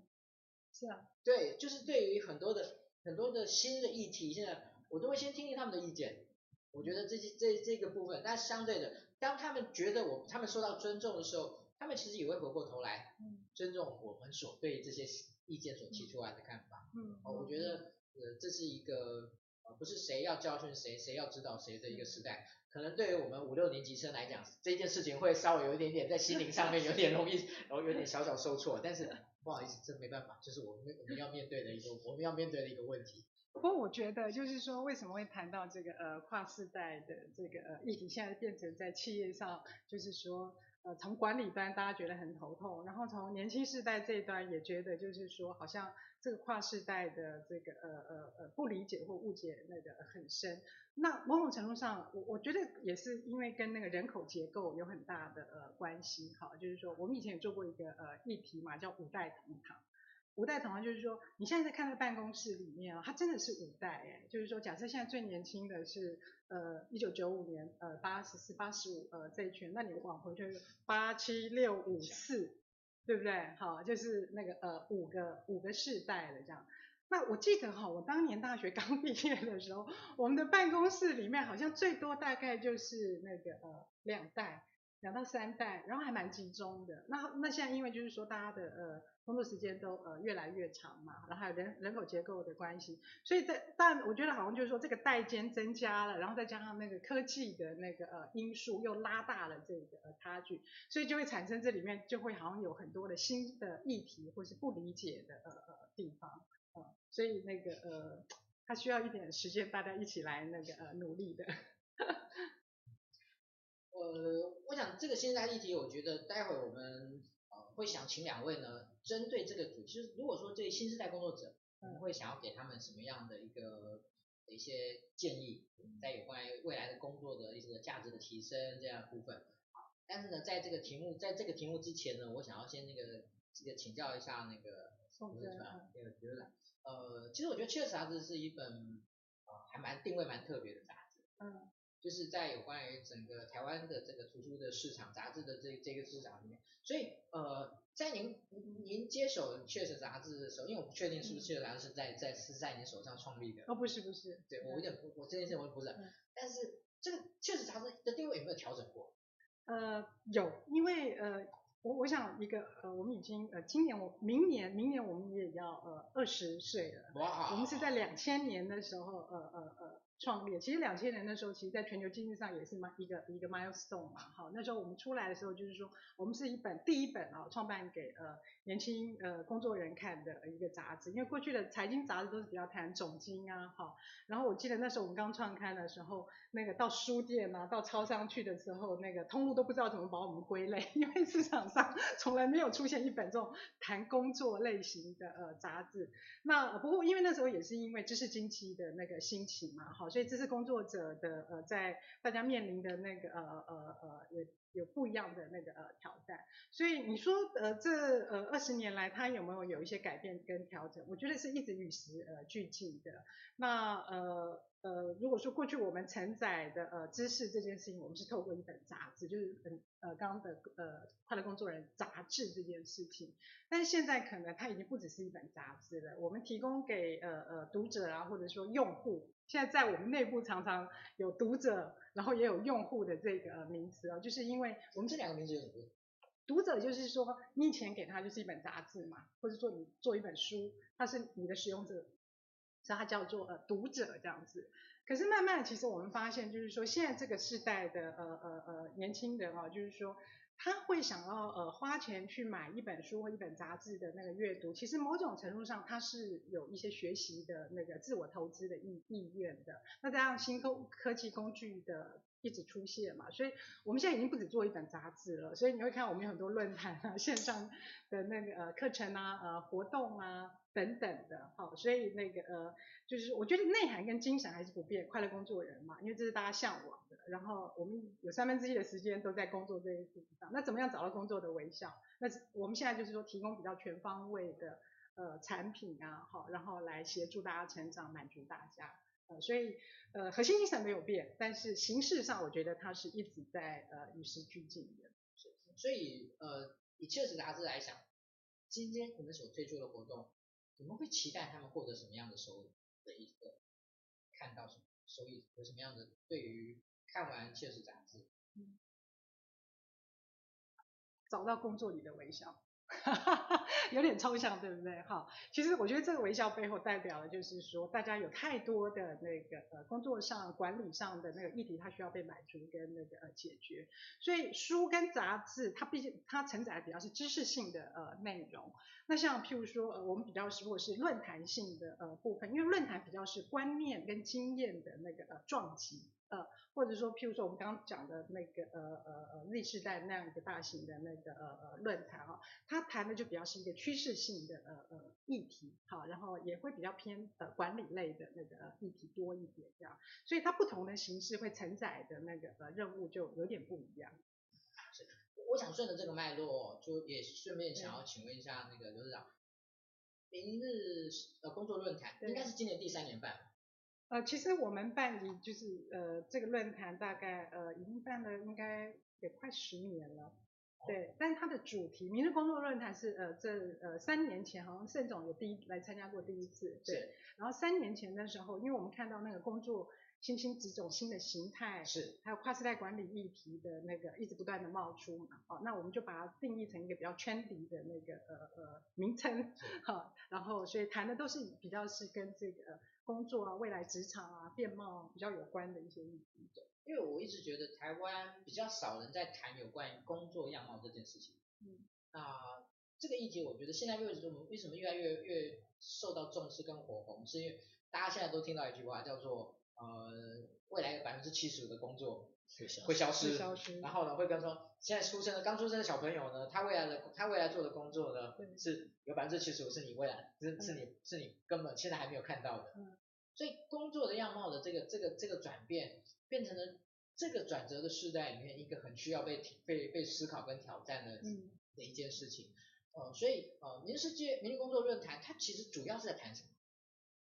是啊，对，就是对于很多的很多的新的议题，现在我都会先听听他们的意见，我觉得这这这个部分，但相对的，当他们觉得我他们受到尊重的时候。他们其实也会回过头来，尊重我们所对这些意见所提出来的看法。嗯，哦，我觉得呃这是一个呃不是谁要教训谁，谁要指导谁的一个时代。可能对于我们五六年级生来讲，这件事情会稍微有一点点在心灵上面有点容易，然后有点小小受挫。但是不好意思，这没办法，就是我们我们要面对的一个我们要面对的一个问题。不过我觉得就是说，为什么会谈到这个呃跨世代的这个呃议题，现在变成在企业上，就是说呃从管理端大家觉得很头痛，然后从年轻世代这一端也觉得就是说好像这个跨世代的这个呃呃呃不理解或误解那个很深。那某种程度上，我我觉得也是因为跟那个人口结构有很大的呃关系哈，就是说我们以前也做过一个呃议题嘛，叫五代同堂。五代同堂就是说，你现在在看在办公室里面啊，它真的是五代哎，就是说，假设现在最年轻的是呃一九九五年呃八十四八十五呃这一群，那你往回就是八七六五四，对不对？好，就是那个呃五个五个世代的这样。那我记得哈，我当年大学 刚毕业的时候，我们的办公室里面好像最多大概就是那个呃两代。两到三代，然后还蛮集中的。那那现在因为就是说大家的呃工作时间都呃越来越长嘛，然后还有人人口结构的关系，所以在但我觉得好像就是说这个代间增加了，然后再加上那个科技的那个呃因素又拉大了这个呃差距，所以就会产生这里面就会好像有很多的新的议题或是不理解的呃呃地方，呃，所以那个呃它需要一点时间大家一起来那个呃努力的。呃，我想这个新时代议题，我觉得待会儿我们呃会想请两位呢，针对这个主题，就是如果说这新时代工作者，我们会想要给他们什么样的一个一些建议，在有关于未来的工作的一些价值的提升这样的部分。好，但是呢，在这个题目在这个题目之前呢，我想要先那个这个请教一下那个宋哲传，那个觉得呃，其实我觉得《确实杂志》是一本呃还蛮定位蛮特别的杂志。嗯。就是在有关于整个台湾的这个图书的市场、杂志的这这个市场里面，所以呃，在您您接手《确实杂志》的时候，因为我不确定是不是《确实杂志》是在在是在您手上创立的。哦，不是不是，对我有点不，我这件事我不是，嗯、但是这个《确实杂志》的定位有没有调整过？呃，有，因为呃，我我想一个呃，我们已经呃，今年我明年明年我们也要呃二十岁了，哇，我们是在两千年的时候呃呃呃。创立，其实两千年的时候，其实在全球经济上也是一个一个 milestone 嘛，好，那时候我们出来的时候，就是说我们是一本第一本啊，创办给呃年轻呃工作人看的一个杂志，因为过去的财经杂志都是比较谈总经啊，好，然后我记得那时候我们刚创刊的时候，那个到书店啊，到超商去的时候，那个通路都不知道怎么把我们归类，因为市场上从来没有出现一本这种谈工作类型的呃杂志。那不过因为那时候也是因为知识经济的那个兴起嘛，好。所以这是工作者的呃，在大家面临的那个呃呃呃有有不一样的那个呃挑战。所以你说呃这呃二十年来它有没有有一些改变跟调整？我觉得是一直与时呃俱进的。那呃。呃，如果说过去我们承载的呃知识这件事情，我们是透过一本杂志，就是很呃刚刚的呃快乐工作人杂志这件事情，但是现在可能它已经不只是一本杂志了，我们提供给呃呃读者啊或者说用户，现在在我们内部常常有读者，然后也有用户的这个名词哦，就是因为我们这两个名词有什么？读者就是说你以前给他就是一本杂志嘛，或者说你做一本书，他是你的使用者。所以它叫做呃读者这样子，可是慢慢其实我们发现，就是说现在这个时代的呃呃呃年轻人啊，就是说他会想要呃花钱去买一本书或一本杂志的那个阅读，其实某种程度上他是有一些学习的那个自我投资的意意愿的。那加上新科科技工具的一直出现嘛，所以我们现在已经不止做一本杂志了，所以你会看我们有很多论坛啊、线上的那个呃课程啊、呃活动啊。等等的，好，所以那个呃，就是我觉得内涵跟精神还是不变，快乐工作人嘛，因为这是大家向往的。然后我们有三分之一的时间都在工作这件事情上，那怎么样找到工作的微笑？那我们现在就是说提供比较全方位的呃产品啊，好，然后来协助大家成长，满足大家。呃，所以呃核心精神没有变，但是形式上我觉得它是一直在呃与时俱进的。所以呃以确实杂志来讲，今天我们所推出的活动。你们会期待他们获得什么样的收益的一个看到什么收益有什么样的对于看完《确实杂志》，找到工作里的微笑。有点抽象，对不对？哈，其实我觉得这个微笑背后代表的就是说，大家有太多的那个呃工作上、管理上的那个议题，它需要被满足跟那个呃解决。所以书跟杂志，它毕竟它承载的比较是知识性的呃内容。那像譬如说，呃，我们比较如果是论坛性的呃部分，因为论坛比较是观念跟经验的那个呃撞击。呃，或者说，譬如说我们刚刚讲的那个呃呃呃 Z 世代那样一个大型的那个呃呃论坛哈，它谈的就比较是一个趋势性的呃呃议题，好，然后也会比较偏呃管理类的那个议题多一点这样，所以它不同的形式会承载的那个呃任务就有点不一样。是，我想顺着这个脉络，就也顺便想要请问一下那个刘市长，明日呃工作论坛应该是今年第三年办。呃，其实我们办理就是呃这个论坛大概呃已经办了应该也快十年了，对。但它的主题明日工作论坛是呃这呃三年前好像盛总有第一来参加过第一次，对。然后三年前的时候，因为我们看到那个工作新兴几种新的形态，是。还有跨时代管理议题的那个一直不断的冒出嘛，哦，那我们就把它定义成一个比较圈地的那个呃呃名称，好，然后所以谈的都是比较是跟这个。工作啊，未来职场啊，面貌比较有关的一些议题。因为我一直觉得台湾比较少人在谈有关于工作样貌这件事情。嗯。啊，这个议题我觉得现在为什么为什么越来越越受到重视跟火红，是因为大家现在都听到一句话叫做呃，未来有百分之七十五的工作会消会消失，消失。然后呢，会跟说现在出生的刚出生的小朋友呢，他未来的他未来做的工作呢，是有百分之七十五是你未来是是你是你根本现在还没有看到的。嗯。所以工作的样貌的这个这个这个转变，变成了这个转折的时代里面一个很需要被被被思考跟挑战的嗯的一件事情。呃，所以呃，明日世界明日工作论坛它其实主要是在谈什么？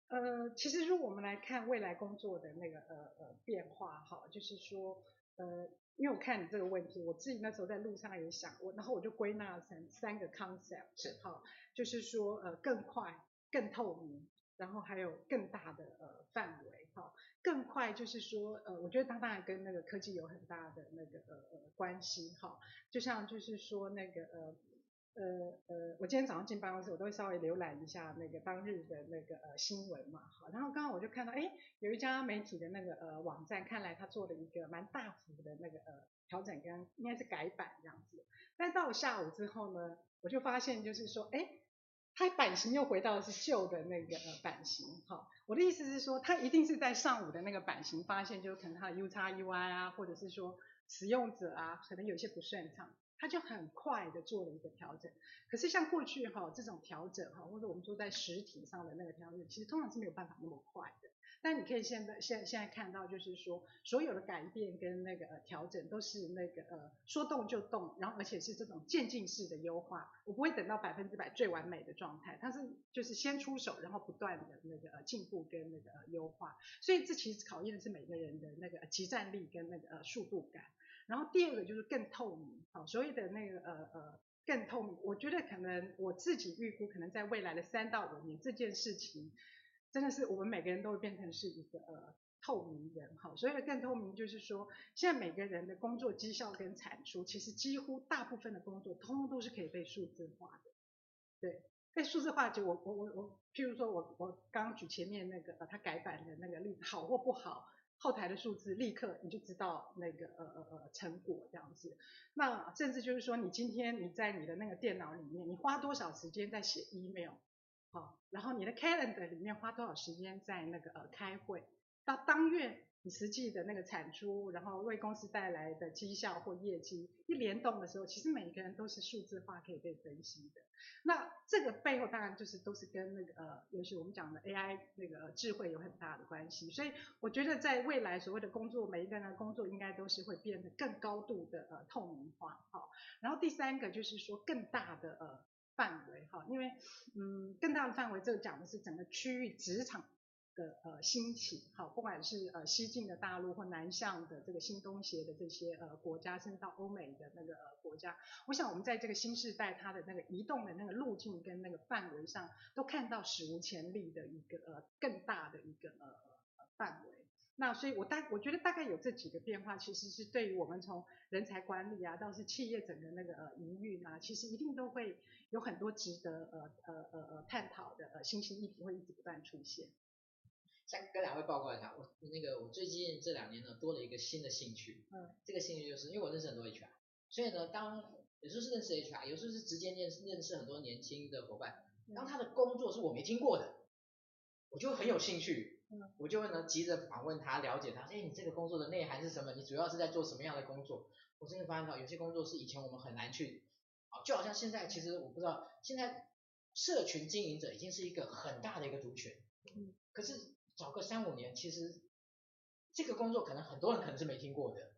呃，其实如果我们来看未来工作的那个呃呃变化哈，就是说呃，因为我看你这个问题，我自己那时候在路上也想，过然后我就归纳成三个 concept 是哈，就是说呃更快、更透明。然后还有更大的呃范围哈，更快就是说呃，我觉得它当然跟那个科技有很大的那个呃呃关系哈，就像就是说那个呃呃呃，我今天早上进办公室，我都会稍微浏览一下那个当日的那个呃新闻嘛，好，然后刚刚我就看到哎，有一家媒体的那个呃网站，看来他做了一个蛮大幅的那个呃调整跟应该是改版这样子，但到了下午之后呢，我就发现就是说哎。它版型又回到是旧的那个版型，哈，我的意思是说，它一定是在上午的那个版型发现，就可能它的 UX UI 啊，或者是说使用者啊，可能有些不顺畅，它就很快的做了一个调整。可是像过去哈这种调整哈，或者我们说在实体上的那个调整，其实通常是没有办法那么快的。但你可以现在现现在看到，就是说所有的改变跟那个呃调整都是那个呃说动就动，然后而且是这种渐进式的优化，我不会等到百分之百最完美的状态，它是就是先出手，然后不断的那个呃进步跟那个呃优化，所以这其实考验的是每个人的那个即战力跟那个呃速度感。然后第二个就是更透明，好，所谓的那个呃呃更透明，我觉得可能我自己预估可能在未来的三到五年这件事情。真的是我们每个人都会变成是一个呃透明人哈，所以更透明就是说，现在每个人的工作绩效跟产出，其实几乎大部分的工作，通通都是可以被数字化的。对，被数字化就我我我我，譬如说我我刚举前面那个呃他改版的那个例子，好或不好，后台的数字立刻你就知道那个呃呃呃成果这样子。那甚至就是说，你今天你在你的那个电脑里面，你花多少时间在写 email？好，然后你的 calendar 里面花多少时间在那个呃开会，到当月你实际的那个产出，然后为公司带来的绩效或业绩一联动的时候，其实每一个人都是数字化可以被分析的。那这个背后当然就是都是跟那个呃，尤其我们讲的 AI 那个智慧有很大的关系。所以我觉得在未来所谓的工作，每一个人的工作应该都是会变得更高度的呃透明化。好，然后第三个就是说更大的呃。范围哈，因为嗯，更大的范围，这个讲的是整个区域职场的呃兴起，好，不管是呃西进的大陆或南向的这个新东协的这些呃国家，甚至到欧美的那个呃国家，我想我们在这个新世代它的那个移动的那个路径跟那个范围上，都看到史无前例的一个呃更大的一个呃范围。那所以我大我觉得大概有这几个变化，其实是对于我们从人才管理啊，到是企业整个那个呃营运啊，其实一定都会有很多值得呃呃呃呃探讨的呃新兴议题会一直不断出现。想跟两位报告一下，我那个我最近这两年呢多了一个新的兴趣，嗯，这个兴趣就是因为我认识很多 HR，所以呢当有时候是认识 HR，有时候是直接认识认识很多年轻的伙伴，当他的工作是我没听过的，我就很有兴趣。我就会呢急着访问他，了解他，哎，你这个工作的内涵是什么？你主要是在做什么样的工作？我真的发现到有些工作是以前我们很难去，啊，就好像现在其实我不知道，现在社群经营者已经是一个很大的一个族群，嗯，可是早个三五年，其实这个工作可能很多人可能是没听过的，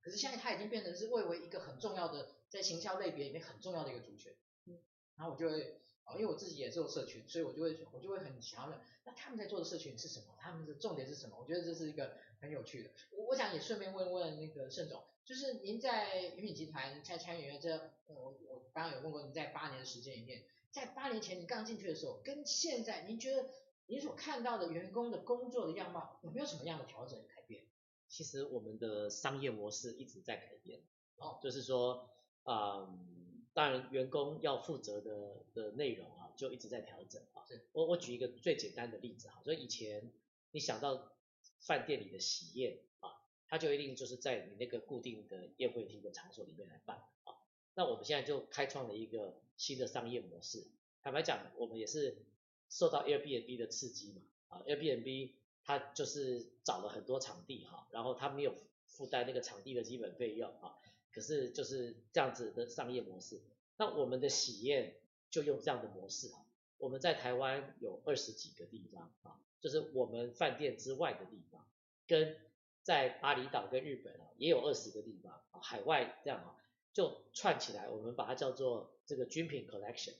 可是现在它已经变成是蔚为一个很重要的，在行销类别里面很重要的一个族群，嗯，然后我就会。因为我自己也做社群，所以我就会我就会很想要问，那他们在做的社群是什么？他们的重点是什么？我觉得这是一个很有趣的。我我想也顺便问问那个盛总，就是您在云品集团在参与这，我我刚刚有问过您在八年的时间里面，在八年前你刚进去的时候，跟现在您觉得您所看到的员工的工作的样貌有没有什么样的调整改变？其实我们的商业模式一直在改变，哦，就是说，嗯。当然，员工要负责的的内容啊，就一直在调整啊。我我举一个最简单的例子哈，所以以前你想到饭店里的喜宴啊，它就一定就是在你那个固定的宴会厅的场所里面来办啊。那我们现在就开创了一个新的商业模式。坦白讲，我们也是受到 Airbnb 的刺激嘛啊，Airbnb 它就是找了很多场地哈，然后它没有负担那个场地的基本费用啊。可是就是这样子的商业模式，那我们的喜宴就用这样的模式啊。我们在台湾有二十几个地方啊，就是我们饭店之外的地方，跟在巴厘岛跟日本啊也有二十个地方啊，海外这样啊就串起来，我们把它叫做这个军品 Collection。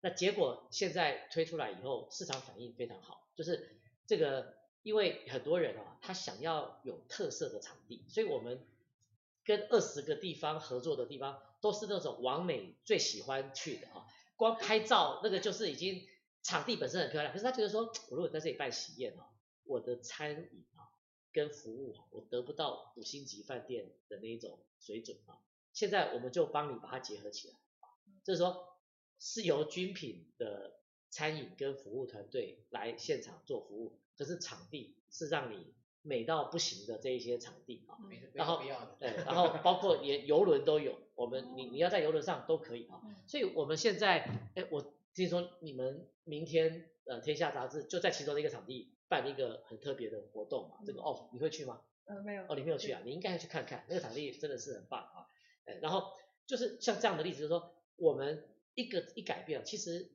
那结果现在推出来以后，市场反应非常好，就是这个因为很多人啊，他想要有特色的场地，所以我们。跟二十个地方合作的地方，都是那种王美最喜欢去的啊，光拍照那个就是已经场地本身很漂亮，可是他觉得说，我如果在这里办喜宴啊，我的餐饮啊跟服务啊，我得不到五星级饭店的那一种水准啊。现在我们就帮你把它结合起来，就是说是由军品的餐饮跟服务团队来现场做服务，可是场地是让你。美到不行的这一些场地啊，然后对，然后包括连 游轮都有，我们你你要在游轮上都可以啊，所以我们现在，哎，我听说你们明天呃天下杂志就在其中的一个场地办一个很特别的活动嘛，这个 off 你会去吗？呃没有，哦你没有去啊，你应该要去看看，那个场地真的是很棒啊，哎，然后就是像这样的例子，就是说我们一个一改变，其实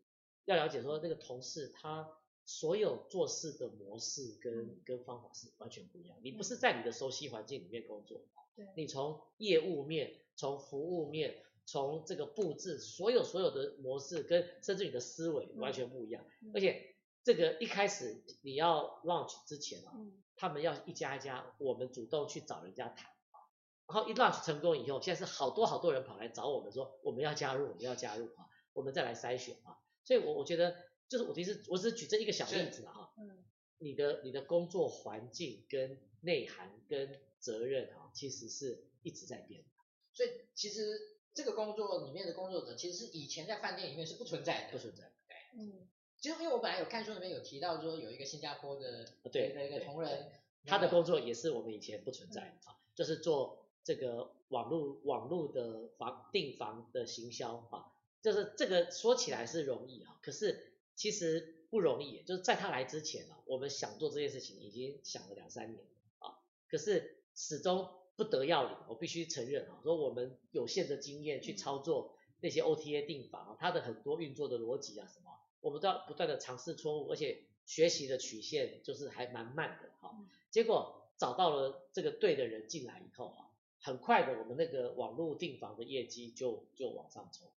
要了解说那个同事他。所有做事的模式跟跟方法是完全不一样。你不是在你的熟悉环境里面工作，对，你从业务面、从服务面、从这个布置，所有所有的模式跟甚至你的思维完全不一样。而且这个一开始你要 launch 之前啊，他们要一家一家，我们主动去找人家谈啊，然后一 launch 成功以后，现在是好多好多人跑来找我们说我们要加入，我们要加入啊，我们再来筛选啊。所以我我觉得。就是我其实我只是举这一个小例子啊，嗯，你的你的工作环境跟内涵跟责任啊，其实是一直在变的。所以其实这个工作里面的工作者，其实是以前在饭店里面是不存在的，不存在。对，嗯，其实因为我本来有看书里面有提到说有一个新加坡的对的一个同仁，他的工作也是我们以前不存在啊，就是做这个网络网络的房订房的行销啊，就是这个说起来是容易啊，可是。其实不容易，就是在他来之前啊，我们想做这件事情已经想了两三年啊，可是始终不得要领。我必须承认啊，说我们有限的经验去操作那些 OTA 订房啊，它的很多运作的逻辑啊什么，我们都要不断的尝试错误，而且学习的曲线就是还蛮慢的哈。结果找到了这个对的人进来以后啊，很快的我们那个网络订房的业绩就就往上冲。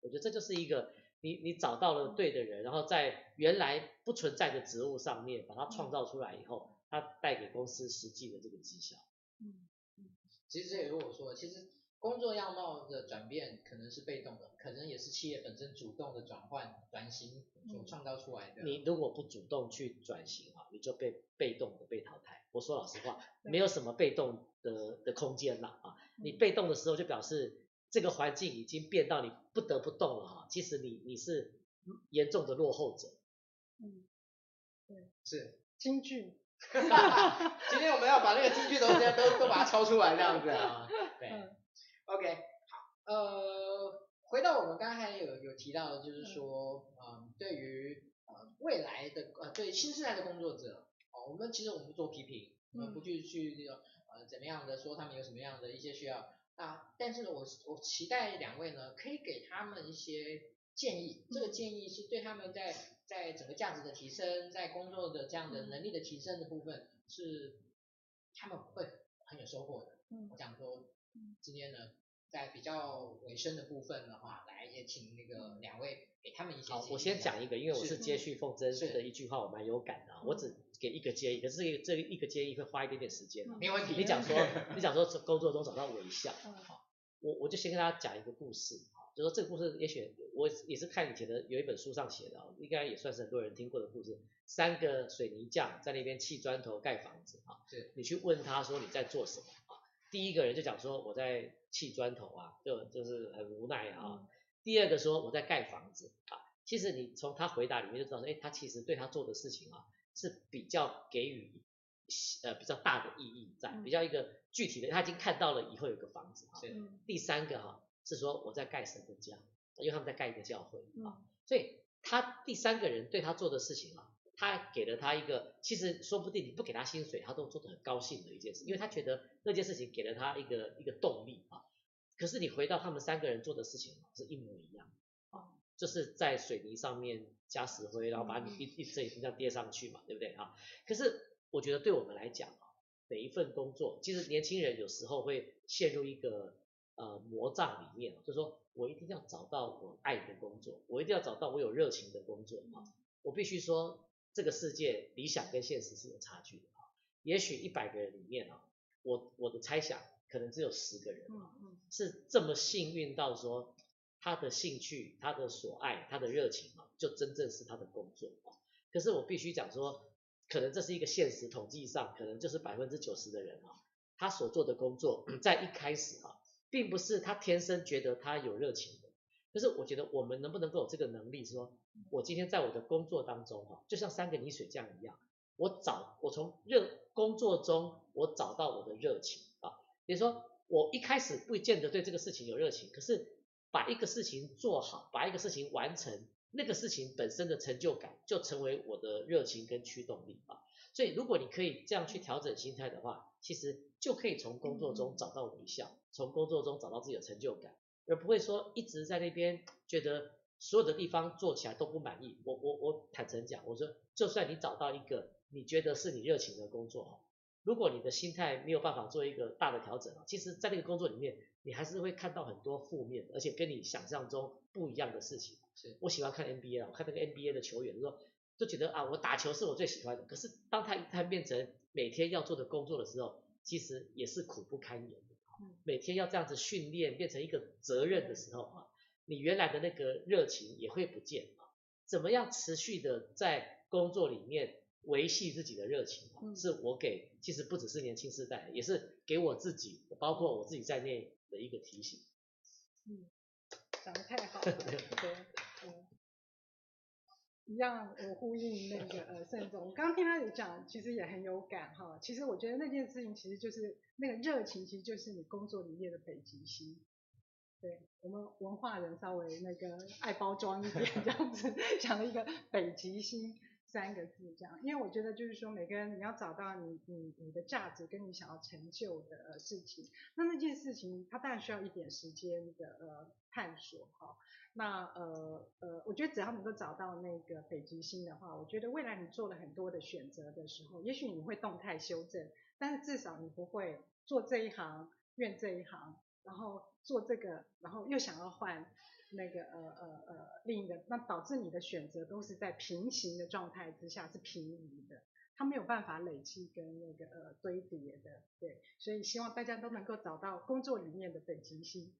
我觉得这就是一个。你你找到了对的人，然后在原来不存在的职务上面把它创造出来以后，它带给公司实际的这个绩效。嗯嗯，其实这也是我说的，其实工作样貌的转变可能是被动的，可能也是企业本身主动的转换、转型所创造出来的。你如果不主动去转型啊，你就被被动的被淘汰。我说老实话，没有什么被动的的空间了啊。你被动的时候，就表示这个环境已经变到你不得不动了哈。其实你你是严重的落后者。嗯，对，是京剧。今天我们要把那个京剧都都都把它抄出来这样子啊。对。OK，好，呃，回到我们刚才有有提到的，就是说，嗯、呃，对于呃未来的呃对新时代的工作者，哦、呃，我们其实我们不做批评，我们不去去那个呃怎么样的说他们有什么样的一些需要啊，但是呢我我期待两位呢可以给他们一些建议，这个建议是对他们在在整个价值的提升，在工作的这样的能力的提升的部分是他们会很有收获的。嗯，我想说。今天呢，在比较尾声的部分的话，来也请那个两位给他们一些。好，我先讲一个，因为我是接续凤珍的一句话，我蛮有感的。我只给一个建议，可是这个这一个建议会花一点点时间。没问题。你讲说，你讲说工作中找到微笑。好，我我就先跟大家讲一个故事。啊，就说这个故事，也许我也是看以前的有一本书上写的，应该也算是很多人听过的故事。三个水泥匠在那边砌砖头盖房子。啊，是你去问他说你在做什么啊？第一个人就讲说我在砌砖头啊，就就是很无奈啊。嗯、第二个说我在盖房子啊，其实你从他回答里面就知道说，哎，他其实对他做的事情啊是比较给予呃比较大的意义在，比较一个具体的，他已经看到了以后有个房子啊。嗯、第三个哈、啊、是说我在盖神的家，因为他们在盖一个教会啊，所以他第三个人对他做的事情啊。他给了他一个，其实说不定你不给他薪水，他都做得很高兴的一件事，因为他觉得那件事情给了他一个一个动力啊。可是你回到他们三个人做的事情是一模一样啊，就是在水泥上面加石灰，然后把你一一层一层这样叠上去嘛，对不对啊？可是我觉得对我们来讲啊，每一份工作，其实年轻人有时候会陷入一个呃魔障里面，就是说我一定要找到我爱的工作，我一定要找到我有热情的工作啊，我必须说。这个世界理想跟现实是有差距的啊，也许一百个人里面啊，我我的猜想可能只有十个人啊，是这么幸运到说他的兴趣、他的所爱、他的热情啊，就真正是他的工作啊。可是我必须讲说，可能这是一个现实统计上，可能就是百分之九十的人啊，他所做的工作 在一开始啊，并不是他天生觉得他有热情的。可是我觉得我们能不能够有这个能力说，我今天在我的工作当中，哈，就像三个泥水匠一样，我找我从热工作中我找到我的热情啊。比如说我一开始不见得对这个事情有热情，可是把一个事情做好，把一个事情完成，那个事情本身的成就感就成为我的热情跟驱动力啊。所以如果你可以这样去调整心态的话，其实就可以从工作中找到微笑，从工作中找到自己的成就感，而不会说一直在那边觉得。所有的地方做起来都不满意，我我我坦诚讲，我说就算你找到一个你觉得是你热情的工作，如果你的心态没有办法做一个大的调整，其实，在那个工作里面，你还是会看到很多负面，而且跟你想象中不一样的事情。是我喜欢看 NBA 啊，我看那个 NBA 的球员说，就觉得啊，我打球是我最喜欢的，可是当他一旦变成每天要做的工作的时候，其实也是苦不堪言的。每天要这样子训练，变成一个责任的时候啊。你原来的那个热情也会不见啊！怎么样持续的在工作里面维系自己的热情？是我给，其实不只是年轻世代，也是给我自己，包括我自己在内的一个提醒。嗯，讲得太好了，对，嗯，一样，我呼应那个呃盛总，我刚刚听他讲，其实也很有感哈。其实我觉得那件事情，其实就是那个热情，其实就是你工作里面的北极星。对，我们文化人稍微那个爱包装一点，这样子讲了一个北极星三个字，这样，因为我觉得就是说，每个人你要找到你你你的价值跟你想要成就的事情，那那件事情它当然需要一点时间的呃探索哈。那呃呃，我觉得只要能够找到那个北极星的话，我觉得未来你做了很多的选择的时候，也许你会动态修正，但是至少你不会做这一行怨这一行，然后。做这个，然后又想要换，那个呃呃呃另一个，那导致你的选择都是在平行的状态之下是平移的，它没有办法累积跟那个呃堆叠的，对，所以希望大家都能够找到工作里面的本质性。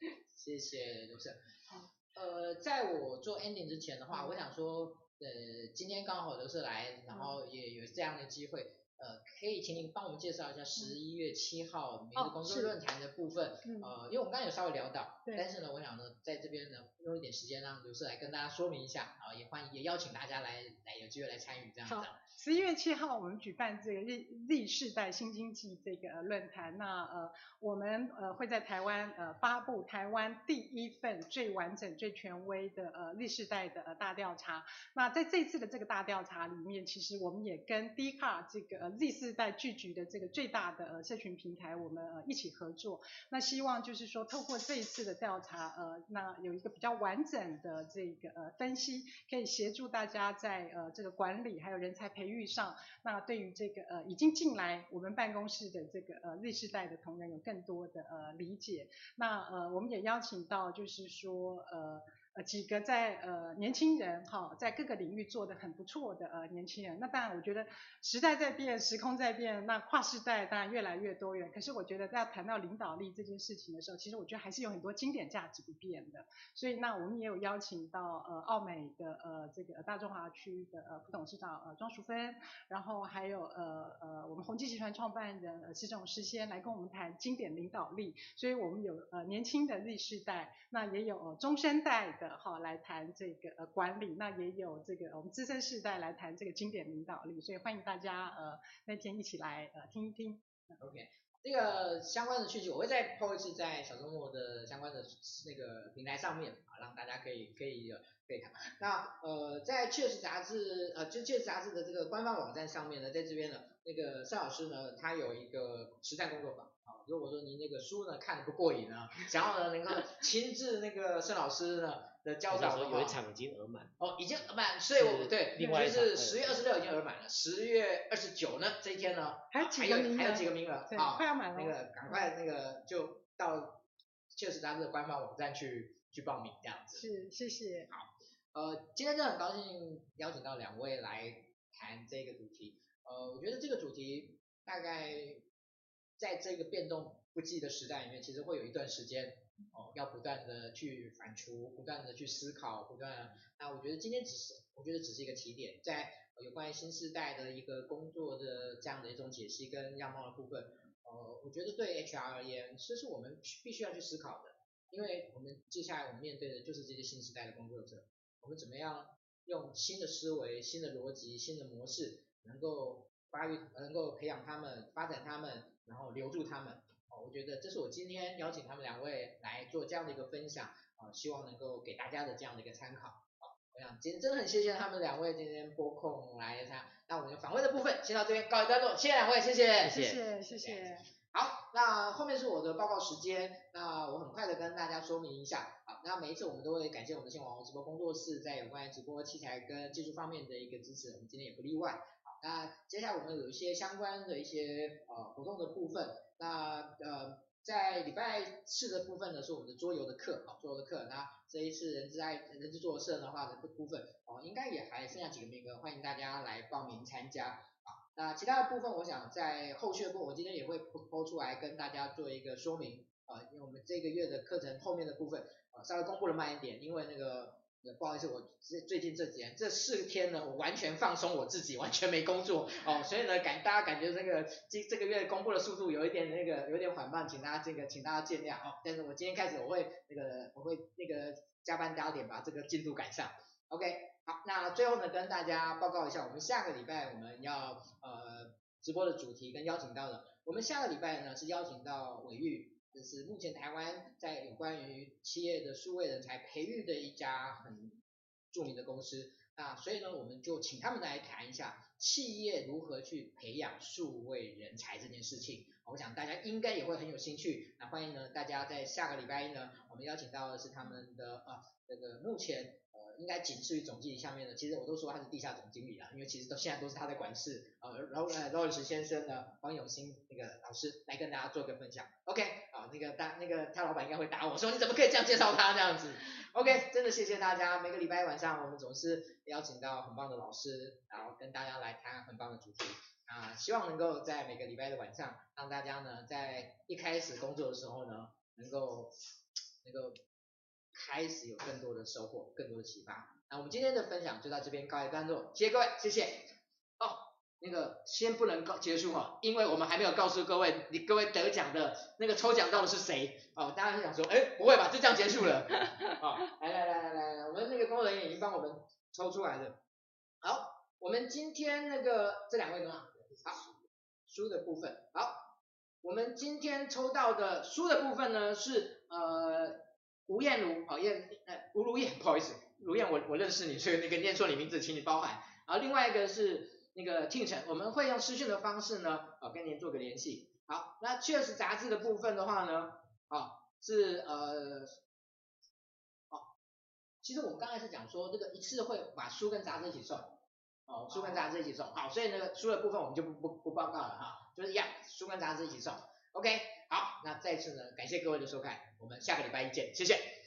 谢谢刘胜。好，呃，在我做 ending 之前的话，我想说，呃，今天刚好刘胜来，然后也有这样的机会。呃，可以请您帮我们介绍一下十一月七号每日工作论坛的部分。嗯、呃，因为我们刚刚有稍微聊到，对但是呢，我想呢，在这边呢，用一点时间让刘师来跟大家说明一下，啊，也欢迎也邀请大家来来有机会来参与这样子。十一月七号，我们举办这个 Z Z 世代新经济这个论坛。那呃，我们呃会在台湾呃发布台湾第一份最完整、最权威的呃 Z 世代的呃大调查。那在这次的这个大调查里面，其实我们也跟 D 卡这个呃 Z 世代聚集的这个最大的呃社群平台，我们呃一起合作。那希望就是说，透过这一次的调查，呃，那有一个比较完整的这个呃分析，可以协助大家在呃这个管理还有人才培遇上，那对于这个呃已经进来我们办公室的这个呃 Z 世代的同仁有更多的呃理解，那呃我们也邀请到就是说呃。呃，几个在呃年轻人哈，在各个领域做得很不错的呃年轻人，那当然我觉得时代在变，时空在变，那跨世代当然越来越多元。可是我觉得在谈到领导力这件事情的时候，其实我觉得还是有很多经典价值不变的。所以那我们也有邀请到呃奥美的呃这个大中华区的呃副董事长呃庄淑芬，然后还有呃呃我们宏基集团创办人呃施总师先来跟我们谈经典领导力。所以我们有呃年轻的 Z 世代，那也有呃中生代。的哈来谈这个呃管理，那也有这个我们资深世代来谈这个经典领导力，所以欢迎大家呃那天一起来呃听一听。OK，这个相关的讯息我会再 po 一次在小周末的相关的那个平台上面啊，让大家可以可以可以看。那呃在确实杂志呃就确实杂志的这个官方网站上面呢，在这边呢那个盛老师呢他有一个实战工作坊啊。如果说您那个书呢看得不过瘾呢，想要呢能够亲自那个盛老师呢的教导的话，有一场已经额满哦，已经额满，所以我对，另外是十月二十六已经额满了，十月二十九呢这一天呢还有几个名额，还有几个名额，啊，快要满了，那个赶快那个就到 Cheers 杂志的官方网站去去报名这样子。是，谢谢。好，呃，今天真的很高兴邀请到两位来谈这个主题，呃，我觉得这个主题大概。在这个变动不济的时代里面，其实会有一段时间哦，要不断的去反刍，不断的去思考，不断。那我觉得今天只是，我觉得只是一个起点，在有关于新时代的一个工作的这样的一种解析跟样貌的部分，呃，我觉得对 HR 而言，这是我们必须要去思考的，因为我们接下来我们面对的就是这些新时代的工作者，我们怎么样用新的思维、新的逻辑、新的模式，能够发育，能够培养他们，发展他们。然后留住他们，哦，我觉得这是我今天邀请他们两位来做这样的一个分享，啊，希望能够给大家的这样的一个参考，啊，我想今天真的很谢谢他们两位今天拨空来参，那我们访问的部分先到这边告一段落，谢谢两位，谢谢，谢谢，谢谢。好，那后面是我的报告时间，那我很快的跟大家说明一下，好，那每一次我们都会感谢我们的新网红直播工作室在有关于直播器材跟技术方面的一个支持，我们今天也不例外。那接下来我们有一些相关的一些呃活动的部分，那呃在礼拜四的部分呢是我们的桌游的课，啊，桌游的课，那这一次人之爱人资作社的话的部分哦，应该也还剩下几个名额，欢迎大家来报名参加，啊，那其他的部分我想在后续的部分，我今天也会播出来跟大家做一个说明，啊，因为我们这个月的课程后面的部分啊稍微公布的慢一点，因为那个。不好意思，我最最近这几天这四天呢，我完全放松我自己，完全没工作哦，所以呢感大家感觉这个今这个月公布的速度有一点那个有点缓慢，请大家这个请大家见谅哦。但是我今天开始我会那个我会那个加班加点把这个进度赶上。OK，好，那最后呢跟大家报告一下，我们下个礼拜我们要呃直播的主题跟邀请到的，我们下个礼拜呢是邀请到伟玉。这是目前台湾在有关于企业的数位人才培育的一家很著名的公司，那所以呢，我们就请他们来谈一下企业如何去培养数位人才这件事情。我想大家应该也会很有兴趣。那欢迎呢大家在下个礼拜一呢，我们邀请到的是他们的啊这个目前应该仅次于总经理下面的，其实我都说他是地下总经理啊，因为其实都现在都是他在管事。呃，然后呃罗尔斯先生呢，黄永新那个老师来跟大家做个分享。OK，啊，那个大那个他老板应该会打我说你怎么可以这样介绍他这样子？OK，真的谢谢大家，每个礼拜晚上我们总是邀请到很棒的老师，然后跟大家来谈很棒的主题。啊，希望能够在每个礼拜的晚上，让大家呢在一开始工作的时候呢，能够能够开始有更多的收获，更多的启发。那我们今天的分享就到这边告一段落，谢谢各位，谢谢。哦，那个先不能告结束哈，因为我们还没有告诉各位，你各位得奖的那个抽奖到的是谁？哦，大家会想说，哎，不会吧，就这样结束了？哦，来来来来来，我们那个工作人员已经帮我们抽出来了。好，我们今天那个这两位呢？好，书的部分，好，我们今天抽到的书的部分呢是呃吴彦如，好彦呃吴如燕，不好意思，如燕我我认识你，所以那个念错你名字，请你包涵。然后另外一个是那个庆成，我们会用私讯的方式呢，啊跟您做个联系。好，那确实杂志的部分的话呢，啊是呃，哦，其实我们刚才是讲说这个一次会把书跟杂志一起送。哦，书跟杂志一起送，好，所以那个书的部分我们就不不不报告了哈，就是一样，书跟杂志一起送，OK，好，那再次呢，感谢各位的收看，我们下个礼拜一见，谢谢。